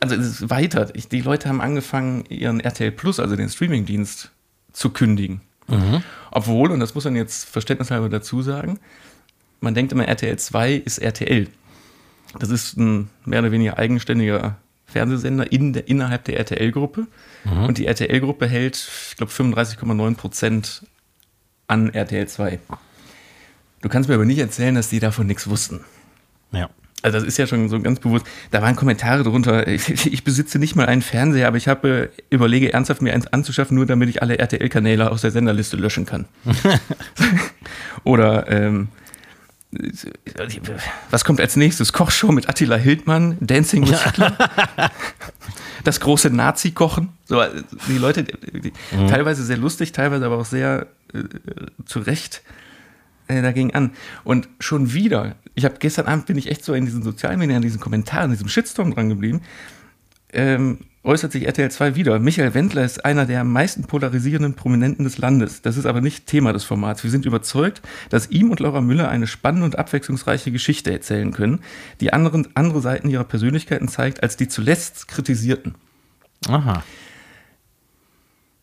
also es ist weiter. Die Leute haben angefangen, ihren RTL Plus, also den Streamingdienst, zu kündigen. Mhm. Obwohl, und das muss man jetzt verständnishalber dazu sagen, man denkt immer, RTL 2 ist RTL. Das ist ein mehr oder weniger eigenständiger Fernsehsender in der, innerhalb der RTL-Gruppe. Mhm. Und die RTL-Gruppe hält, ich glaube, 35,9 Prozent an RTL 2. Du kannst mir aber nicht erzählen, dass die davon nichts wussten. Ja. Also das ist ja schon so ganz bewusst. Da waren Kommentare drunter. Ich, ich besitze nicht mal einen Fernseher, aber ich habe überlege ernsthaft mir eins anzuschaffen, nur damit ich alle RTL-Kanäle aus der Senderliste löschen kann. Oder ähm, was kommt als nächstes? Kochshow mit Attila Hildmann, Dancing with Hitler, das große Nazi-Kochen. So, die Leute, die, mhm. teilweise sehr lustig, teilweise aber auch sehr äh, zu Recht äh, dagegen an. Und schon wieder, ich habe gestern Abend bin ich echt so in diesen sozialen Medien, in diesen Kommentaren, in diesem Shitstorm dran geblieben. Ähm, äußert sich RTL 2 wieder. Michael Wendler ist einer der am meisten polarisierenden Prominenten des Landes. Das ist aber nicht Thema des Formats. Wir sind überzeugt, dass ihm und Laura Müller eine spannende und abwechslungsreiche Geschichte erzählen können, die anderen, andere Seiten ihrer Persönlichkeiten zeigt, als die zuletzt kritisierten. Aha.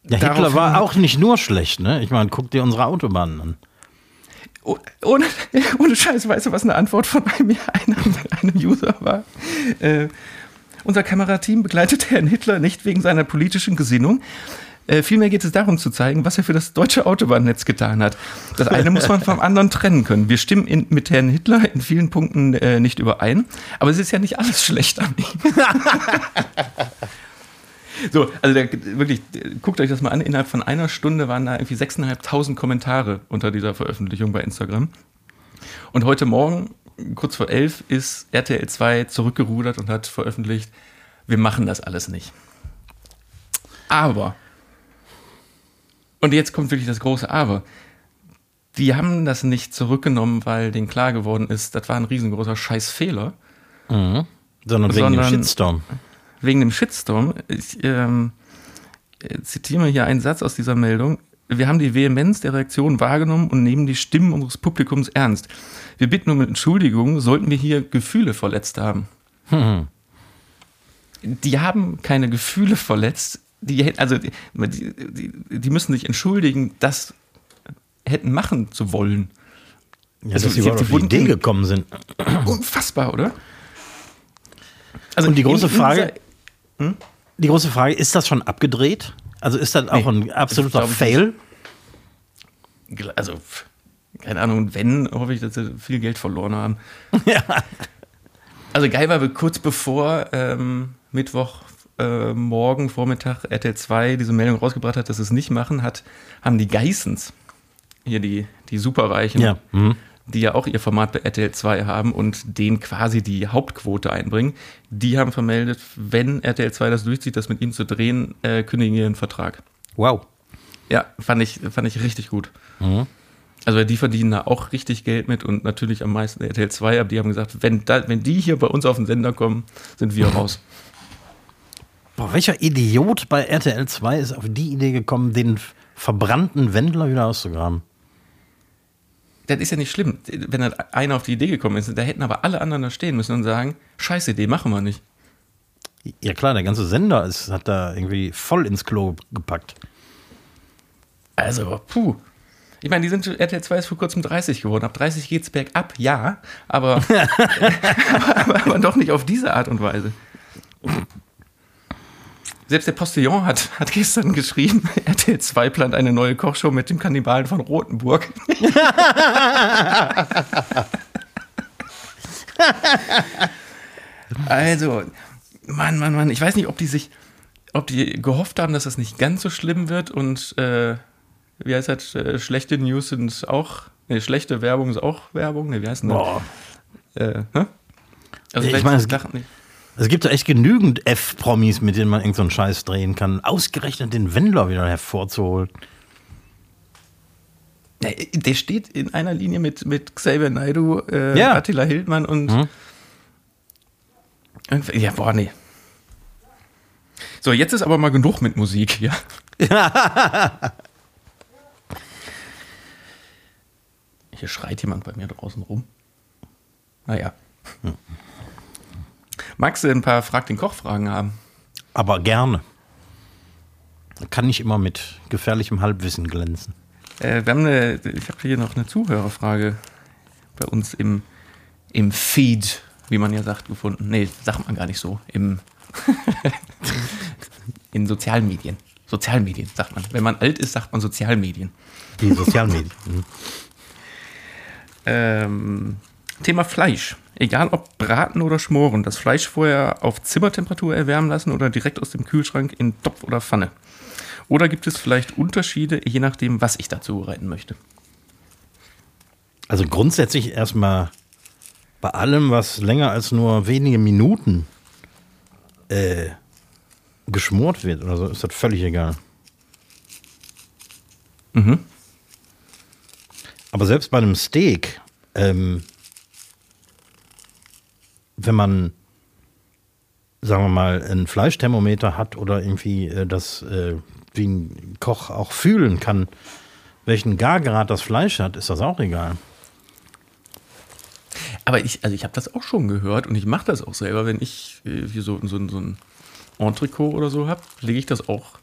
Der Hitler war auch nicht nur schlecht, ne? Ich meine, guck dir unsere Autobahnen an. Oh, ohne, ohne Scheiß, weißt du, was eine Antwort von einem, einem, einem User war? Äh, unser Kamerateam begleitet Herrn Hitler nicht wegen seiner politischen Gesinnung. Äh, vielmehr geht es darum zu zeigen, was er für das deutsche Autobahnnetz getan hat. Das eine muss man vom anderen trennen können. Wir stimmen in, mit Herrn Hitler in vielen Punkten äh, nicht überein, aber es ist ja nicht alles schlecht an ihm. so, also der, wirklich, guckt euch das mal an. Innerhalb von einer Stunde waren da irgendwie 6.500 Kommentare unter dieser Veröffentlichung bei Instagram. Und heute Morgen kurz vor elf ist RTL 2 zurückgerudert und hat veröffentlicht, wir machen das alles nicht. Aber, und jetzt kommt wirklich das große Aber, die haben das nicht zurückgenommen, weil denen klar geworden ist, das war ein riesengroßer Scheißfehler. Mhm. Sondern wegen sondern dem Shitstorm. Wegen dem Shitstorm. Ich ähm, zitiere hier einen Satz aus dieser Meldung. Wir haben die Vehemenz der Reaktion wahrgenommen und nehmen die Stimmen unseres Publikums ernst. Wir bitten um Entschuldigung, sollten wir hier Gefühle verletzt haben. Hm. Die haben keine Gefühle verletzt. Die, also die, die, die müssen sich entschuldigen, das hätten machen zu wollen. Ja, also, dass sie überhaupt auf die Idee gekommen sind. Unfassbar, oder? Also und die große Frage, hm? die große Frage, ist das schon abgedreht? Also ist das auch nee, ein absoluter Fail? Also keine Ahnung, wenn, hoffe ich, dass sie viel Geld verloren haben. ja. Also geil war kurz bevor ähm, Mittwoch äh, morgen Vormittag RTL 2 diese Meldung rausgebracht hat, dass sie es nicht machen, hat, haben die Geissens, hier die, die Superreichen, ja. Mhm. Die ja auch ihr Format bei RTL 2 haben und denen quasi die Hauptquote einbringen, die haben vermeldet, wenn RTL 2 das durchzieht, das mit ihnen zu drehen, äh, kündigen ihren Vertrag. Wow. Ja, fand ich, fand ich richtig gut. Mhm. Also die verdienen da auch richtig Geld mit und natürlich am meisten RTL 2, aber die haben gesagt, wenn, da, wenn die hier bei uns auf den Sender kommen, sind wir raus. Boah, welcher Idiot bei RTL 2 ist auf die Idee gekommen, den verbrannten Wendler wieder auszugraben? Das ist ja nicht schlimm, wenn da einer auf die Idee gekommen ist. Da hätten aber alle anderen da stehen müssen und sagen, scheiß Idee, machen wir nicht. Ja klar, der ganze Sender ist, hat da irgendwie voll ins Klo gepackt. Also, puh. Ich meine, die sind RTL 2 ist vor kurzem 30 geworden. Ab 30 geht's bergab, ja, aber, aber, aber, aber, doch nicht auf diese Art und Weise. Selbst der Postillon hat, hat gestern geschrieben, RTL 2 plant eine neue Kochshow mit dem Kannibalen von Rothenburg. also, Mann, Mann, Mann, ich weiß nicht, ob die sich, ob die gehofft haben, dass das nicht ganz so schlimm wird und äh, wie heißt das? Äh, schlechte News sind auch, nee, schlechte Werbung ist auch Werbung. Nee, wie heißt denn das? Boah. Äh, ne? Also Ich meine, es Sachen nicht. Es gibt ja echt genügend F-Promis, mit denen man irgend so einen Scheiß drehen kann. Ausgerechnet den Wendler wieder hervorzuholen. Ja, der steht in einer Linie mit, mit Xavier Naidoo, äh, Ja. Attila Hildmann und. Mhm. Ja, boah, nee. So, jetzt ist aber mal genug mit Musik, ja. Hier schreit jemand bei mir draußen rum. Naja. Magst du ein paar Frag den Koch-Fragen haben? Aber gerne. Kann nicht immer mit gefährlichem Halbwissen glänzen. Äh, wir haben eine, ich habe hier noch eine Zuhörerfrage bei uns im, im Feed, wie man ja sagt, gefunden. Nee, sagt man gar nicht so. Im in sozialen Medien. Sozialmedien, sagt man. Wenn man alt ist, sagt man Sozialmedien. Die Sozialmedien. Mhm. Ähm, Thema Fleisch. Egal ob braten oder schmoren, das Fleisch vorher auf Zimmertemperatur erwärmen lassen oder direkt aus dem Kühlschrank in Topf oder Pfanne. Oder gibt es vielleicht Unterschiede, je nachdem, was ich dazu bereiten möchte? Also grundsätzlich erstmal bei allem, was länger als nur wenige Minuten äh, geschmort wird oder so, ist das völlig egal. Mhm. Aber selbst bei einem Steak, ähm, wenn man, sagen wir mal, ein Fleischthermometer hat oder irgendwie äh, das äh, wie ein Koch auch fühlen kann, welchen Gargrad das Fleisch hat, ist das auch egal. Aber ich, also ich habe das auch schon gehört und ich mache das auch selber, wenn ich äh, hier so, so, so ein Entrecot oder so habe, lege ich das auch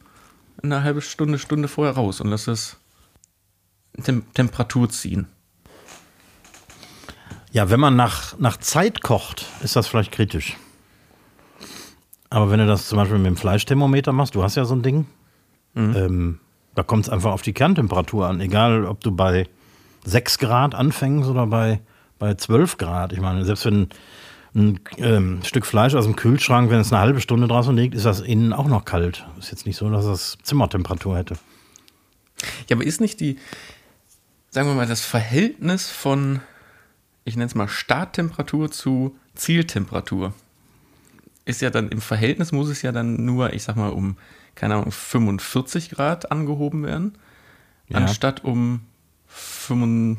eine halbe Stunde, Stunde vorher raus und lasse das Tem Temperatur ziehen. Ja, wenn man nach, nach Zeit kocht, ist das vielleicht kritisch. Aber wenn du das zum Beispiel mit dem Fleischthermometer machst, du hast ja so ein Ding, ähm, da kommt es einfach auf die Kerntemperatur an. Egal, ob du bei 6 Grad anfängst oder bei, bei 12 Grad. Ich meine, selbst wenn ein ähm, Stück Fleisch aus dem Kühlschrank, wenn es eine halbe Stunde draußen liegt, ist das innen auch noch kalt. Ist jetzt nicht so, dass das Zimmertemperatur hätte. Ja, aber ist nicht die, sagen wir mal, das Verhältnis von, ich nenne es mal Starttemperatur zu Zieltemperatur, ist ja dann im Verhältnis muss es ja dann nur, ich sag mal, um, keine Ahnung, 45 Grad angehoben werden, Ja. anstatt um 5,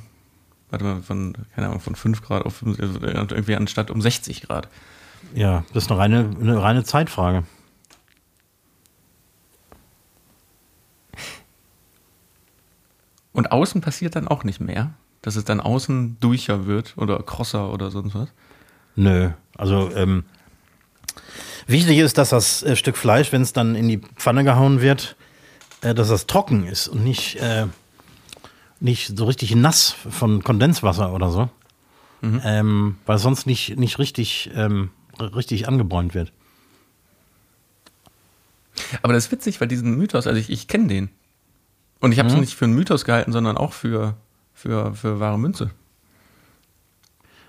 warte mal, von, keine Ahnung, von 5 Grad auf 5, also irgendwie anstatt um 60 Grad. Ja, das ist eine reine, eine reine Zeitfrage. Und außen passiert dann auch nicht mehr, dass es dann außen durcher wird oder krosser oder sonst was. Nö, also ähm, wichtig ist, dass das äh, Stück Fleisch, wenn es dann in die Pfanne gehauen wird, äh, dass das trocken ist und nicht, äh, nicht so richtig nass von Kondenswasser oder so. Ähm, weil sonst nicht, nicht richtig, ähm, richtig angebräunt wird. Aber das ist witzig, weil diesen Mythos, also ich, ich kenne den. Und ich habe es Mhm. nicht für einen Mythos gehalten, sondern auch für, für, für wahre Münze.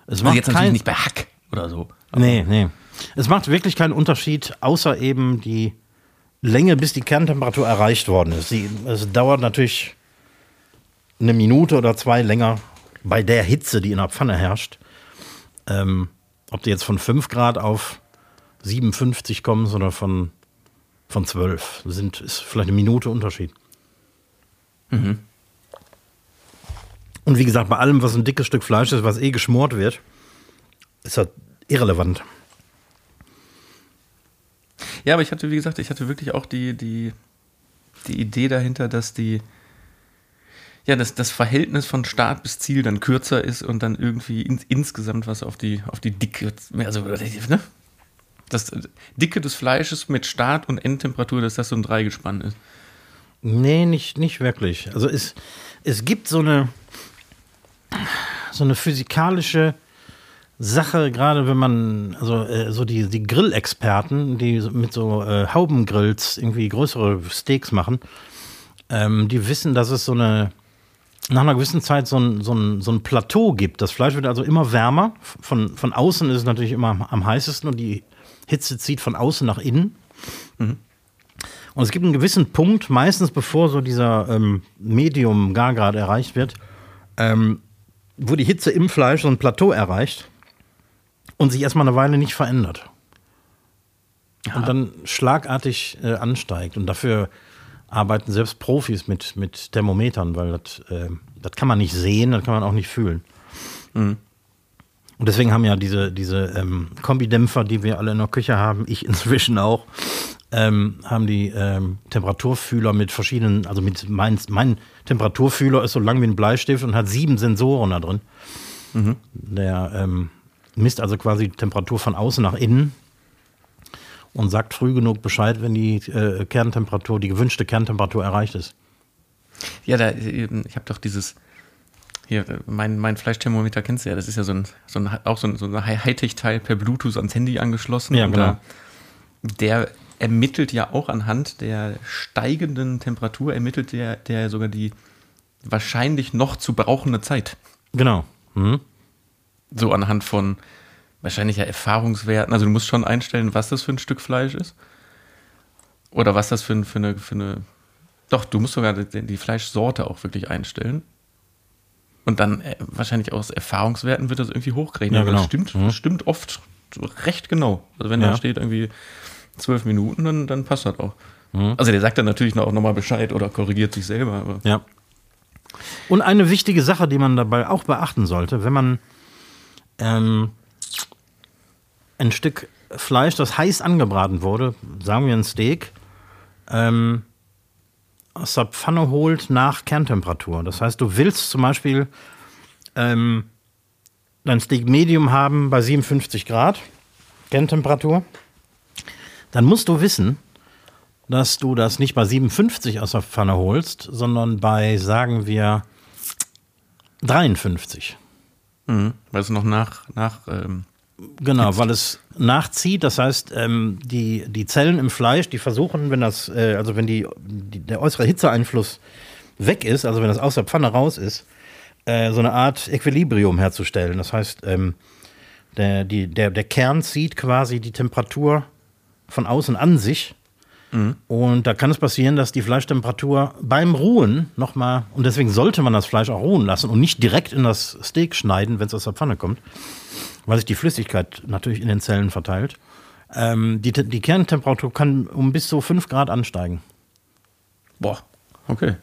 Es Also macht jetzt natürlich nicht bei Hack oder so. Nee, nee. Es macht wirklich keinen Unterschied, außer eben die Länge, bis die Kerntemperatur erreicht worden ist. Sie, es dauert natürlich eine Minute oder zwei länger bei der Hitze, die in der Pfanne herrscht. Ähm, ob du jetzt von 5 Grad auf 57 kommst oder von, von 12, sind, ist vielleicht eine Minute Unterschied. Und wie gesagt, bei allem, was ein dickes Stück Fleisch ist, was eh geschmort wird, ist das irrelevant. Ja, aber ich hatte, wie gesagt, ich hatte wirklich auch die, die, die Idee dahinter, dass die, ja, dass das Verhältnis von Start bis Ziel dann kürzer ist und dann irgendwie ins, insgesamt was auf die, auf die Dicke, also, ne? Das Dicke des Fleisches mit Start- und Endtemperatur, dass das so ein Dreigespann ist. Nee, nicht, nicht wirklich. Also es, es gibt so eine, so eine physikalische Sache, gerade wenn man, also äh, so die, die Grillexperten, die mit so äh, Haubengrills irgendwie größere Steaks machen, ähm, die wissen, dass es so eine, nach einer gewissen Zeit so ein, so, ein, so ein Plateau gibt. Das Fleisch wird also immer wärmer. Von, von außen ist es natürlich immer am, am heißesten und die Hitze zieht von außen nach innen. Und es gibt einen gewissen Punkt, meistens bevor so dieser ähm, Medium-Gargrad erreicht wird, ähm, wo die Hitze im Fleisch so ein Plateau erreicht und sich erstmal eine Weile nicht verändert. Und dann schlagartig äh, ansteigt. Und dafür arbeiten selbst Profis mit, mit Thermometern, weil das, äh, das kann man nicht sehen, das kann man auch nicht fühlen. Und deswegen haben ja diese, diese ähm, Kombidämpfer, die wir alle in der Küche haben, ich inzwischen auch, ähm, haben die ähm, Temperaturfühler mit verschiedenen, also mit mein, mein Temperaturfühler ist so lang wie ein Bleistift und hat sieben Sensoren da drin. Der ähm, misst also quasi die Temperatur von außen nach innen und sagt früh genug Bescheid, wenn die äh, Kerntemperatur, die gewünschte Kerntemperatur erreicht ist. Ja, da, ich habe doch dieses, hier, mein, mein Fleischthermometer kennst du ja, das ist ja so ein, so ein auch so ein, so ein Hightech-Teil per Bluetooth ans Handy angeschlossen. Ja, genau. Da, der ermittelt ja auch anhand der steigenden Temperatur, ermittelt der, der sogar die wahrscheinlich noch zu brauchende Zeit. Genau. Mhm. So anhand von wahrscheinlich ja Erfahrungswerten. Also du musst schon einstellen, was das für ein Stück Fleisch ist. Oder was das für, ein- für, eine, für eine. Doch, du musst sogar die, die Fleischsorte auch wirklich einstellen. Und dann äh, wahrscheinlich aus Erfahrungswerten wird das irgendwie hochgerechnet. Ja, Aber genau. das stimmt, Mhm. stimmt oft recht genau. Also wenn Ja. da steht irgendwie zwölf Minuten, dann, dann passt das auch. Mhm. Also der sagt dann natürlich noch- auch nochmal Bescheid oder korrigiert sich selber. Aber Ja. Und eine wichtige Sache, die man dabei auch beachten sollte, wenn man ähm, ein Stück Fleisch, das heiß angebraten wurde, sagen wir ein Steak, ähm, aus der Pfanne holt nach Kerntemperatur. Das heißt, du willst zum Beispiel ähm, dein Steak Medium haben bei 57 Grad Kerntemperatur, dann musst du wissen, dass du das nicht bei 57 aus der Pfanne holst, sondern bei, sagen wir, 53. mhm. weil es noch nach, nach ähm, Genau, weil es nachzieht. Das heißt, ähm, die, die Zellen im Fleisch, die versuchen, wenn das, äh, also wenn die, die, der äußere Hitzeeinfluss weg ist, also wenn das aus der Pfanne raus ist, äh, so eine Art Equilibrium herzustellen. Das heißt, ähm, der, die, der, der Kern zieht quasi die Temperatur von außen an sich. Und da kann es passieren, dass die Fleischtemperatur beim Ruhen nochmal, und deswegen sollte man das Fleisch auch ruhen lassen und nicht direkt in das Steak schneiden, wenn es aus der Pfanne kommt, weil sich die Flüssigkeit natürlich in den Zellen verteilt. Ähm, die, die Kerntemperatur kann um bis zu 5 Grad ansteigen. boah, okay.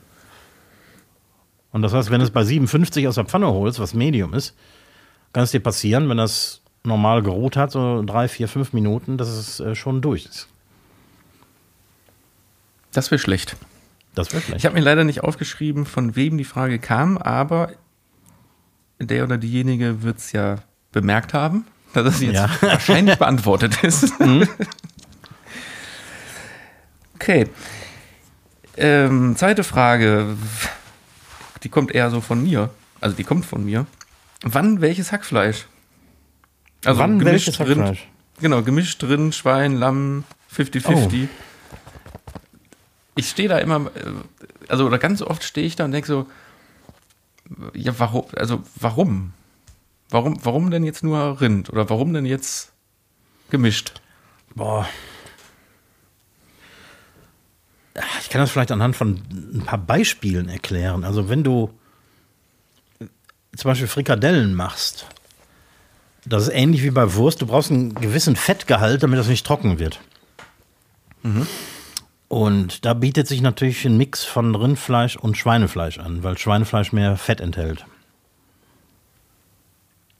Und das heißt, wenn du es bei 57 aus der Pfanne holst, was Medium ist, kann es dir passieren, wenn das normal geruht hat, so drei, vier, fünf Minuten, dass es äh, schon durch ist. Das wäre schlecht. Das Ich schlecht. habe mir leider nicht aufgeschrieben, von wem die Frage kam, aber der oder diejenige wird es ja bemerkt haben, dass es jetzt Ja. wahrscheinlich beantwortet ist. okay. Ähm, zweite Frage. Die kommt eher so von mir. Also die kommt von mir. Wann welches Hackfleisch? Also Wann gemischt Rind-? Genau, gemischt drin, Schwein, Lamm, 50-50. Ich stehe da immer, äh, also oder ganz oft stehe ich da und denke so, ja, warum, also warum? Warum, warum denn jetzt nur Rind? Oder warum denn jetzt gemischt? Boah. Ich kann das vielleicht anhand von ein paar Beispielen erklären. Also wenn du zum Beispiel Frikadellen machst, das ist ähnlich wie bei Wurst. Du brauchst einen gewissen Fettgehalt, damit das nicht trocken wird. Und da bietet sich natürlich ein Mix von Rindfleisch und Schweinefleisch an, weil Schweinefleisch mehr Fett enthält.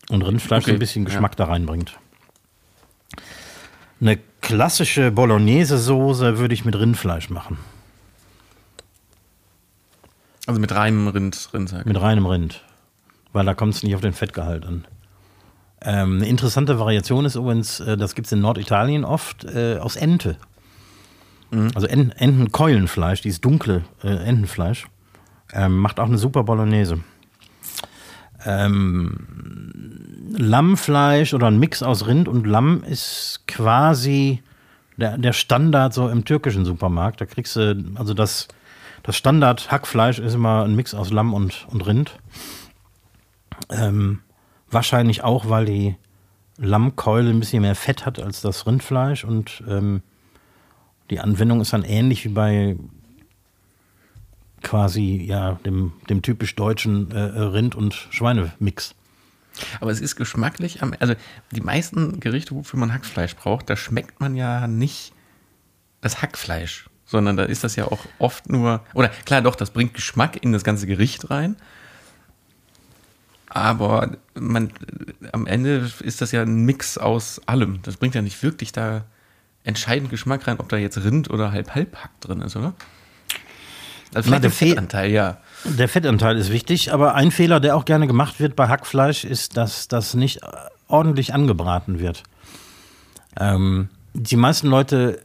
Und Rindfleisch Okay, ein bisschen ja. Geschmack da reinbringt. Eine klassische Bolognese-Soße würde ich mit Rindfleisch machen. Also mit reinem Rind, Rindsack. Mit reinem Rind. Weil da kommt es nicht auf den Fettgehalt an. Ähm, eine interessante Variation ist übrigens, äh, das gibt es in Norditalien oft, äh, aus Ente. Also en Entenkeulenfleisch, dieses dunkle äh, Entenfleisch. Ähm, macht auch eine super Bolognese. Ähm, Lammfleisch oder ein Mix aus Rind und Lamm ist quasi der, der Standard so im türkischen Supermarkt. Da kriegst du, also das, das Standard-Hackfleisch ist immer ein Mix aus Lamm und, und Rind. Ähm, wahrscheinlich auch, weil die Lammkeule ein bisschen mehr Fett hat als das Rindfleisch und ähm, Die Anwendung ist dann ähnlich wie bei quasi ja dem, dem typisch deutschen äh, Rind- und Schweinemix. Aber es ist geschmacklich, also die meisten Gerichte, wofür man Hackfleisch braucht, da schmeckt man ja nicht das Hackfleisch, sondern da ist das ja auch oft nur, oder klar doch, das bringt Geschmack in das ganze Gericht rein. Aber man, am Ende ist das ja ein Mix aus allem. Das bringt ja nicht wirklich da entscheidend Geschmack rein, ob da jetzt Rind oder halb halb Hack drin ist, oder? Also Na, der Fettanteil, ja. Der Fettanteil ist wichtig, aber ein Fehler, der auch gerne gemacht wird bei Hackfleisch, ist, dass das nicht ordentlich angebraten wird. Ähm, die meisten Leute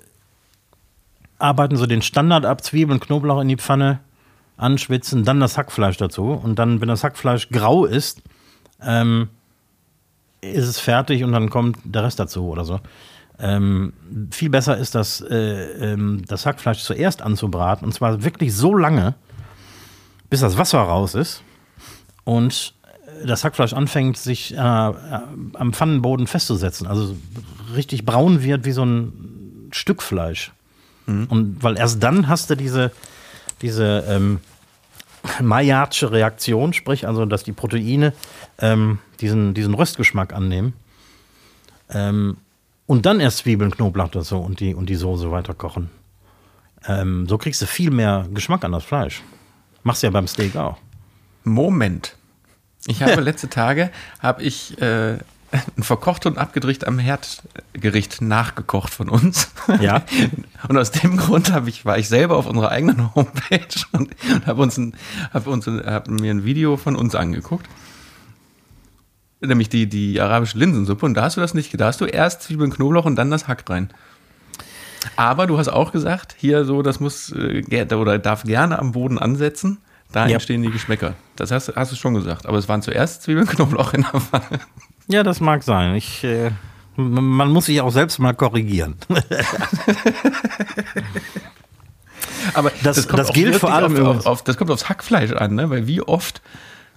arbeiten so den Standard ab, Zwiebeln, Knoblauch in die Pfanne, anschwitzen, dann das Hackfleisch dazu. Und dann, wenn das Hackfleisch grau ist, ähm, ist es fertig und dann kommt der Rest dazu oder so. Ähm, viel besser ist das, äh, ähm, das Hackfleisch zuerst anzubraten und zwar wirklich so lange, bis das Wasser raus ist und das Hackfleisch anfängt, sich äh, am Pfannenboden festzusetzen. Also richtig braun wird wie so ein Stück Fleisch. Mhm. Und weil erst dann hast du diese, diese ähm, Maillardsche Reaktion, sprich also, dass die Proteine ähm, diesen, diesen Röstgeschmack annehmen. Ähm, und dann erst Zwiebeln, Knoblauch dazu und die, und die Soße weiter kochen. Ähm, so kriegst du viel mehr Geschmack an das Fleisch. Machst du ja beim Steak auch. Moment. Ich habe letzte Tage habe ich äh, verkocht und abgedreht am Herdgericht nachgekocht von uns. Ja. Und aus dem Grund habe ich, war ich selber auf unserer eigenen Homepage und, und habe uns ein, hab uns, hab mir ein Video von uns angeguckt. Nämlich die, die arabische Linsensuppe. Und da hast du das nicht. Da hast du erst Zwiebeln, Knoblauch und dann das Hack rein. Aber du hast auch gesagt, hier so, das muss äh, oder darf gerne am Boden ansetzen. Da ja. entstehen die Geschmäcker. Das hast, hast du schon gesagt. Aber es waren zuerst Zwiebeln, Knoblauch in der Pfanne. Ja, das mag sein. Ich, äh, man muss sich auch selbst mal korrigieren. Aber das, das, das gilt vor allem auf, auf, das kommt aufs Hackfleisch an, ne? weil wie oft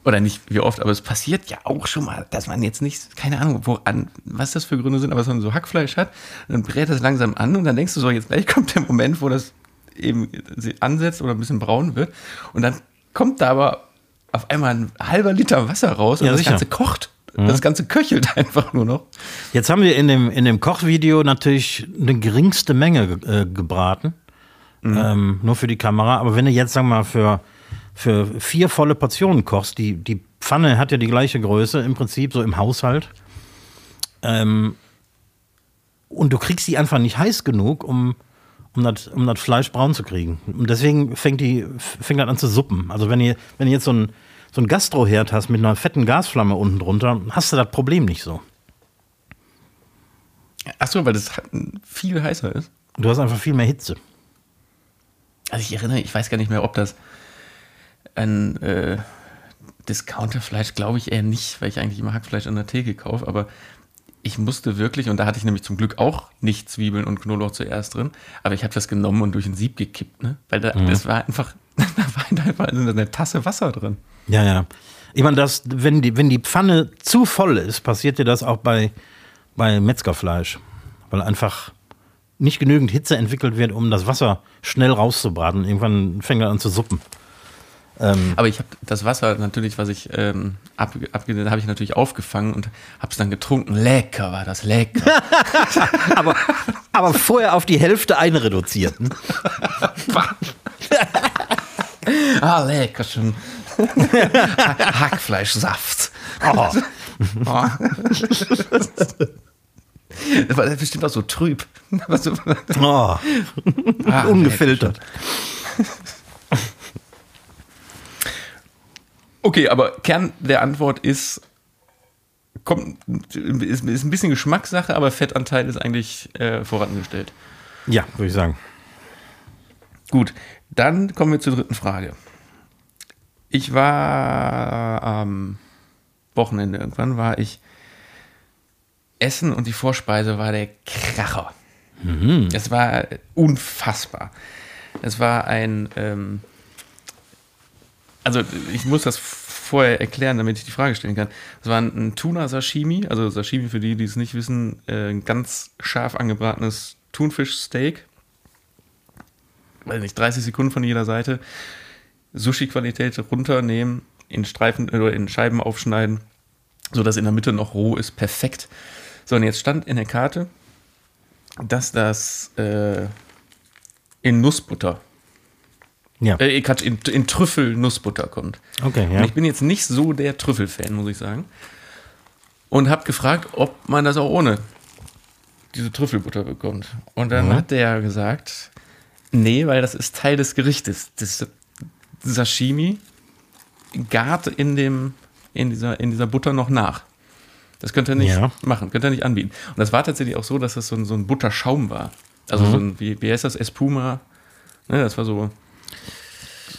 oder nicht wie oft, aber es passiert ja auch schon mal, dass man jetzt nicht, keine Ahnung, woran, was das für Gründe sind, aber dass man so Hackfleisch hat, dann brät das langsam an und dann denkst du so, jetzt gleich kommt der Moment, wo das eben ansetzt oder ein bisschen braun wird und dann kommt da aber auf einmal ein halber Liter Wasser raus und ja, das sicher. Ganze kocht. Mhm. Das Ganze köchelt einfach nur noch. Jetzt haben wir in dem, in dem Kochvideo natürlich eine geringste Menge äh, gebraten. Mhm. Ähm, nur für die Kamera. Aber wenn du jetzt, sagen wir mal, für für vier volle Portionen kochst, die, die Pfanne hat ja die gleiche Größe im Prinzip, so im Haushalt. Ähm, und du kriegst die einfach nicht heiß genug, um, um das um das Fleisch braun zu kriegen. Und deswegen fängt die fängt das an zu suppen. Also wenn ihr, wenn ihr jetzt so ein, so ein Gastroherd hast mit einer fetten Gasflamme unten drunter, hast du das Problem nicht so. Achso, weil das viel heißer ist. Du hast einfach viel mehr Hitze. Also ich erinnere, ich weiß gar nicht mehr, ob das ein äh, Discounterfleisch glaube ich eher nicht, weil ich eigentlich immer Hackfleisch an der Theke kaufe, aber ich musste wirklich, und da hatte ich nämlich zum Glück auch nicht Zwiebeln und Knoblauch zuerst drin, aber ich habe das genommen und durch ein Sieb gekippt, ne? Weil da, mhm. das war einfach, da war einfach eine Tasse Wasser drin. Ja, ja. Ich meine, das, wenn die, wenn die Pfanne zu voll ist, passiert dir das auch bei, bei Metzgerfleisch. Weil einfach nicht genügend Hitze entwickelt wird, um das Wasser schnell rauszubraten. Irgendwann fängt er an zu suppen. Ähm, Aber ich habe das Wasser natürlich, was ich ähm, ab, abgenommen habe, ich natürlich aufgefangen und habe es dann getrunken. Lecker war das, lecker. aber, aber vorher auf die Hälfte einreduziert. Ah, lecker schon. Hackfleischsaft. Oh. oh. Das war bestimmt auch so trüb. oh. ah, Ungefiltert. Okay, aber Kern der Antwort ist, kommt, ist, ist ein bisschen Geschmackssache, aber Fettanteil ist eigentlich äh, vorangestellt. Ja, würde ich sagen. Gut, dann kommen wir zur dritten Frage. Ich war am Wochenende irgendwann, war ich essen und die Vorspeise war der Kracher. Mhm. Es war unfassbar. Es war ein ähm, also ich muss das vorher erklären, damit ich die Frage stellen kann. Das war ein, Tuna-Sashimi, also Sashimi für die, die es nicht wissen, äh, ein ganz scharf angebratenes Thunfischsteak weiß nicht, 30 Sekunden von jeder Seite, Sushi-Qualität runternehmen, in Streifen oder in Scheiben aufschneiden, sodass in der Mitte noch roh ist, perfekt. So, und jetzt stand in der Karte, dass das äh, in Nussbutter, Ja. äh, Quatsch, in, in Trüffel-Nussbutter kommt. Okay, Und ja. ich bin jetzt nicht so der Trüffelfan, muss ich sagen. Und habe gefragt, ob man das auch ohne diese Trüffelbutter bekommt. Und dann Mhm. hat der gesagt, nee, weil das ist Teil des Gerichtes. Das Sashimi gart in, dem, in, dieser, in dieser Butter noch nach. Das könnt ihr nicht Ja. machen, könnt ihr nicht anbieten. Und das war tatsächlich auch so, dass das so ein, so ein Butterschaum war. Also Mhm. so ein, wie, wie heißt das, Espuma? Ne, das war so,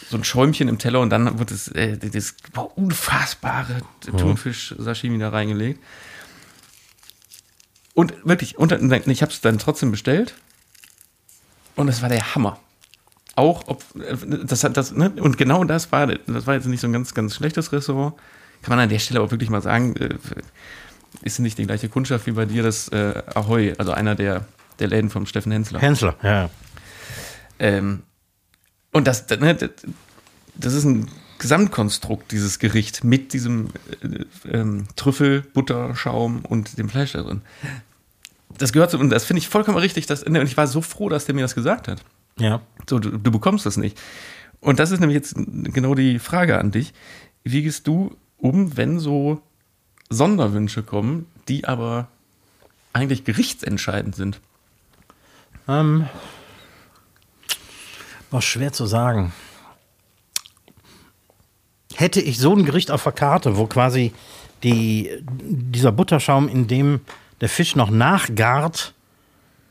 so ein Schäumchen im Teller und dann wird das, äh, das boah, unfassbare Thunfisch-Sashimi da reingelegt. Und wirklich, und ich habe es dann trotzdem bestellt und es war der Hammer. Auch ob äh, das hat das ne? und genau das war das war jetzt nicht so ein ganz ganz schlechtes Restaurant. Kann man an der Stelle auch wirklich mal sagen, äh, ist nicht die gleiche Kundschaft wie bei dir das äh, Ahoy, also einer der der Läden vom Steffen Hensler. Hensler, ja. Ähm, und das, ne, das, das ist ein Gesamtkonstrukt, dieses Gericht mit diesem äh, ähm, Trüffel, Butterschaum und dem Fleisch da drin. Das gehört so, und das finde ich vollkommen richtig. Dass, ne, und ich war so froh, dass der mir das gesagt hat. Ja. So, du, du bekommst das nicht. Und das ist nämlich jetzt genau die Frage an dich. Wie gehst du um, wenn so Sonderwünsche kommen, die aber eigentlich gerichtsentscheidend sind? Ähm, war schwer zu sagen. Hätte ich so ein Gericht auf der Karte, wo quasi die, dieser Butterschaum, in dem der Fisch noch nachgart,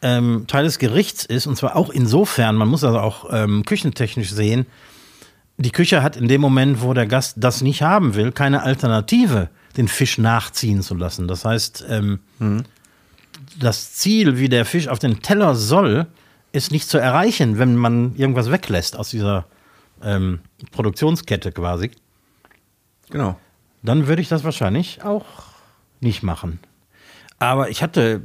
ähm, Teil des Gerichts ist, und zwar auch insofern, man muss das auch ähm, küchentechnisch sehen, die Küche hat in dem Moment, wo der Gast das nicht haben will, keine Alternative, den Fisch nachziehen zu lassen. Das heißt, ähm, das Ziel, wie der Fisch auf den Teller soll, ist nicht zu erreichen, wenn man irgendwas weglässt aus dieser ähm, Produktionskette quasi. Genau. Dann würde ich das wahrscheinlich auch nicht machen. Aber ich hatte.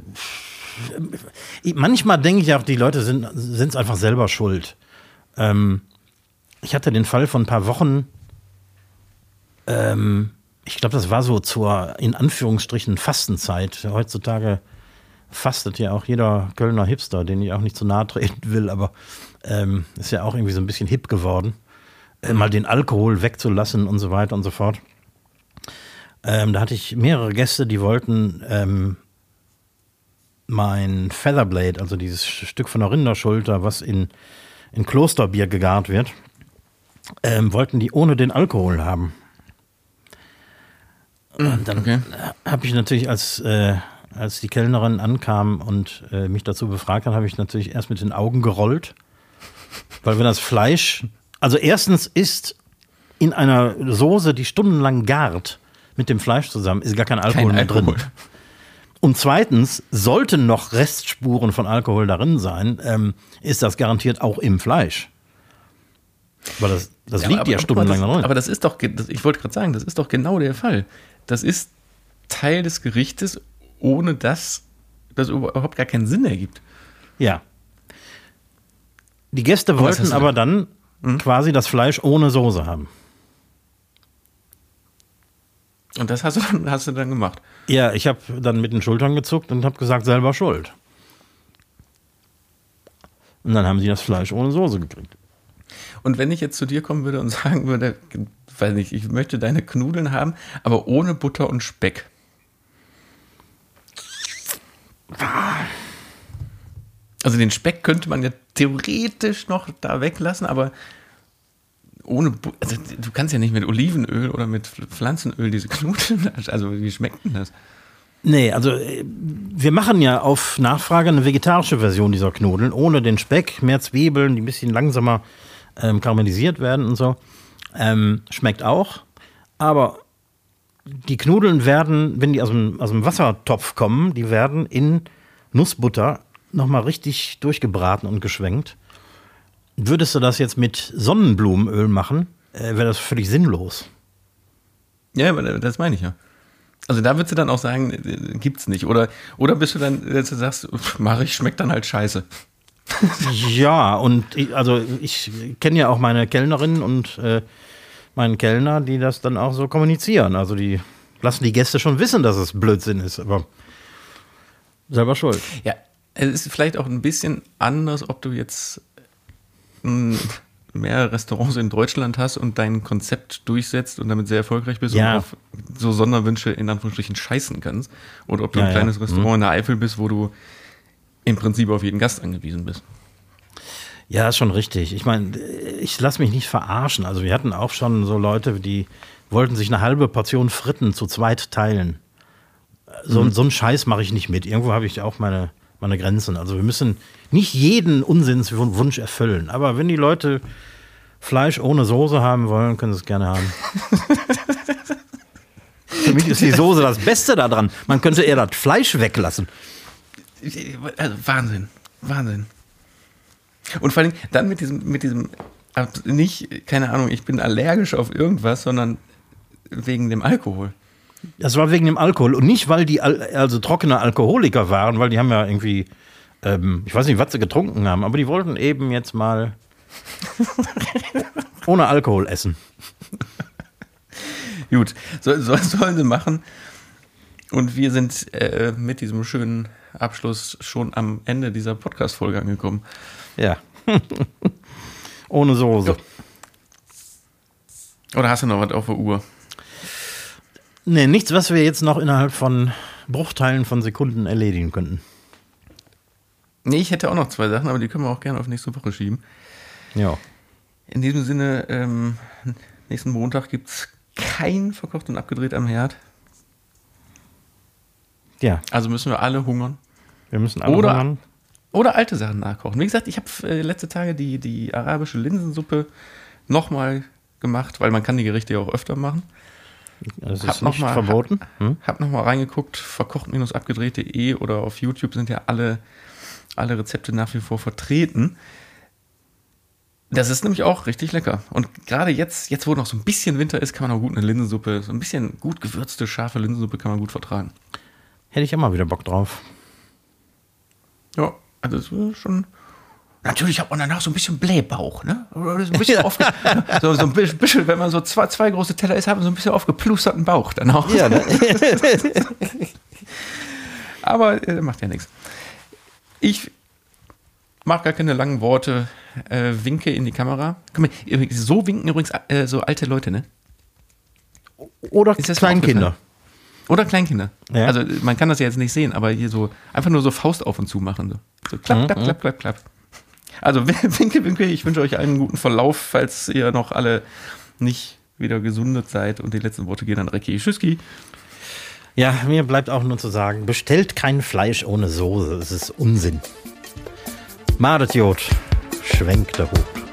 Manchmal denke ich auch, die Leute sind es einfach selber schuld. Ähm, ich hatte den Fall von ein paar Wochen. Ähm, ich glaube, das war so zur in Anführungsstrichen Fastenzeit. Heutzutage fastet ja auch jeder Kölner Hipster, den ich auch nicht zu nahe treten will, aber ähm, ist ja auch irgendwie so ein bisschen hip geworden, äh, mal den Alkohol wegzulassen und so weiter und so fort. Ähm, da hatte ich mehrere Gäste, die wollten ähm, mein Featherblade, also dieses Stück von der Rinderschulter, was in, in Klosterbier gegart wird, ähm, wollten die ohne den Alkohol haben. Und dann Okay. habe ich natürlich, als, äh, als die Kellnerin ankam und äh, mich dazu befragt hat, habe ich natürlich erst mit den Augen gerollt. Weil wenn das Fleisch, also erstens ist in einer Soße, die stundenlang gart, mit dem Fleisch zusammen, ist gar kein Alkohol Kein mehr Alkohol. drin. Und zweitens, sollten noch Restspuren von Alkohol darin sein, ähm, ist das garantiert auch im Fleisch. Weil das, das liegt aber- ja aber stundenlang das, da drin. Aber das ist doch, ich wollte gerade sagen, das ist doch genau der Fall. Das ist Teil des Gerichtes, ohne dass das überhaupt gar keinen Sinn ergibt. Ja. Die Gäste wollten aber dann Hm? quasi das Fleisch ohne Soße haben. Und das hast du dann, hast du dann gemacht. Ja, ich habe dann mit den Schultern gezuckt und habe gesagt, selber schuld. Und dann haben sie das Fleisch ohne Soße gekriegt. Und wenn ich jetzt zu dir kommen würde und sagen würde, weiß nicht, ich möchte deine Knudeln haben, aber ohne Butter und Speck. Also den Speck könnte man ja theoretisch noch da weglassen, aber ohne also du kannst ja nicht mit Olivenöl oder mit Pflanzenöl diese Knudeln, also wie schmeckt denn das? Nee, also äh, wir machen ja auf Nachfrage eine vegetarische Version dieser Knudeln, ohne den Speck, mehr Zwiebeln, die ein bisschen langsamer ähm, karamellisiert werden und so. Ähm, schmeckt auch. Aber die Knudeln werden, wenn die aus dem, aus dem Wassertopf kommen, die werden in Nussbutter nochmal richtig durchgebraten und geschwenkt. Würdest du das jetzt mit Sonnenblumenöl machen, äh, wäre das völlig sinnlos. Ja, aber das meine ich ja. Also da würdest du dann auch sagen, äh, gibt's nicht. Oder, oder bist du dann, dass du sagst, mache ich, schmeckt dann halt scheiße. ja, und ich, also ich kenne ja auch meine Kellnerin und äh, meinen Kellner, die das dann auch so kommunizieren. Also die lassen die Gäste schon wissen, dass es Blödsinn ist, aber selber schuld. Ja, es ist vielleicht auch ein bisschen anders, ob du jetzt mehrere Restaurants in Deutschland hast und dein Konzept durchsetzt und damit sehr erfolgreich bist Ja. und auf so Sonderwünsche in Anführungsstrichen scheißen kannst. Oder ob du Ja, ein ja. kleines Restaurant in der Eifel bist, wo du im Prinzip auf jeden Gast angewiesen bist. Ja, ist schon richtig. Ich meine, ich lasse mich nicht verarschen. Also wir hatten auch schon so Leute, die wollten sich eine halbe Portion Fritten zu zweit teilen. So, so einen Scheiß mache ich nicht mit. Irgendwo habe ich auch meine, meine Grenzen. Also wir müssen nicht jeden Unsinnswunsch erfüllen. Aber wenn die Leute Fleisch ohne Soße haben wollen, können sie es gerne haben. Für mich ist die Soße das Beste daran. Man könnte eher das Fleisch weglassen. Also Wahnsinn. Wahnsinn. Und vor allem dann mit diesem, mit diesem, äh, nicht, keine Ahnung, ich bin allergisch auf irgendwas, sondern wegen dem Alkohol. Das war wegen dem Alkohol und nicht, weil die al also trockene Alkoholiker waren, weil die haben ja irgendwie, ähm, ich weiß nicht, was sie getrunken haben, aber die wollten eben jetzt mal ohne Alkohol essen. Gut, so, so, sollen sie machen. Und wir sind äh, mit diesem schönen Abschluss schon am Ende dieser Podcast-Folge angekommen. Ja. ohne Soße. Oder hast du noch was auf der Uhr? Nee, nichts, was wir jetzt noch innerhalb von Bruchteilen von Sekunden erledigen könnten. Nee, ich hätte auch noch zwei Sachen, aber die können wir auch gerne auf nächste Woche schieben. Ja. In diesem Sinne, ähm, nächsten Montag gibt es kein verkocht und abgedreht am Herd. Ja, Also müssen wir alle hungern. wir müssen alle Oder- hungern. Oder alte Sachen nachkochen. Wie gesagt, ich habe äh, letzte Tage die, die arabische Linsensuppe nochmal gemacht, weil man kann die Gerichte ja auch öfter machen. Das Hab ist noch nicht mal- verboten. Hm? Hab nochmal reingeguckt, verkocht-abgedreht.de oder auf YouTube sind ja alle, alle Rezepte nach wie vor vertreten. Das ist nämlich auch richtig lecker. Und gerade jetzt, jetzt wo noch so ein bisschen Winter ist, kann man auch gut eine Linsensuppe, so ein bisschen gut gewürzte, scharfe Linsensuppe kann man gut vertragen. Hätte ich immer wieder Bock drauf. Ja, also es war schon. Natürlich hat man danach so ein bisschen Blähbauch, ne? Oder So ein bisschen, aufge so, so ein bisschen, wenn man so zwei, zwei große Teller isst, hat man so ein bisschen aufgeplusterten Bauch dann auch. Ja, ne? Aber äh, macht ja nichts. Ich mache gar keine langen Worte, äh, winke in die Kamera. Mal, so winken übrigens äh, so alte Leute, ne? Oder Kleinkinder. Oder Kleinkinder. Ja. Also man kann das ja jetzt nicht sehen, aber hier so einfach nur so Faust auf und zu machen. So, so klapp, klapp, klapp, klapp, klapp. Also winke, winke, ich wünsche euch einen guten Verlauf, falls ihr noch alle nicht wieder gesundet seid. Und die letzten Worte gehen an Recki. Tschüsski. Ja, mir bleibt auch nur zu sagen, bestellt kein Fleisch ohne Soße. Es ist Unsinn. Madet Jod, schwenkt der Hut.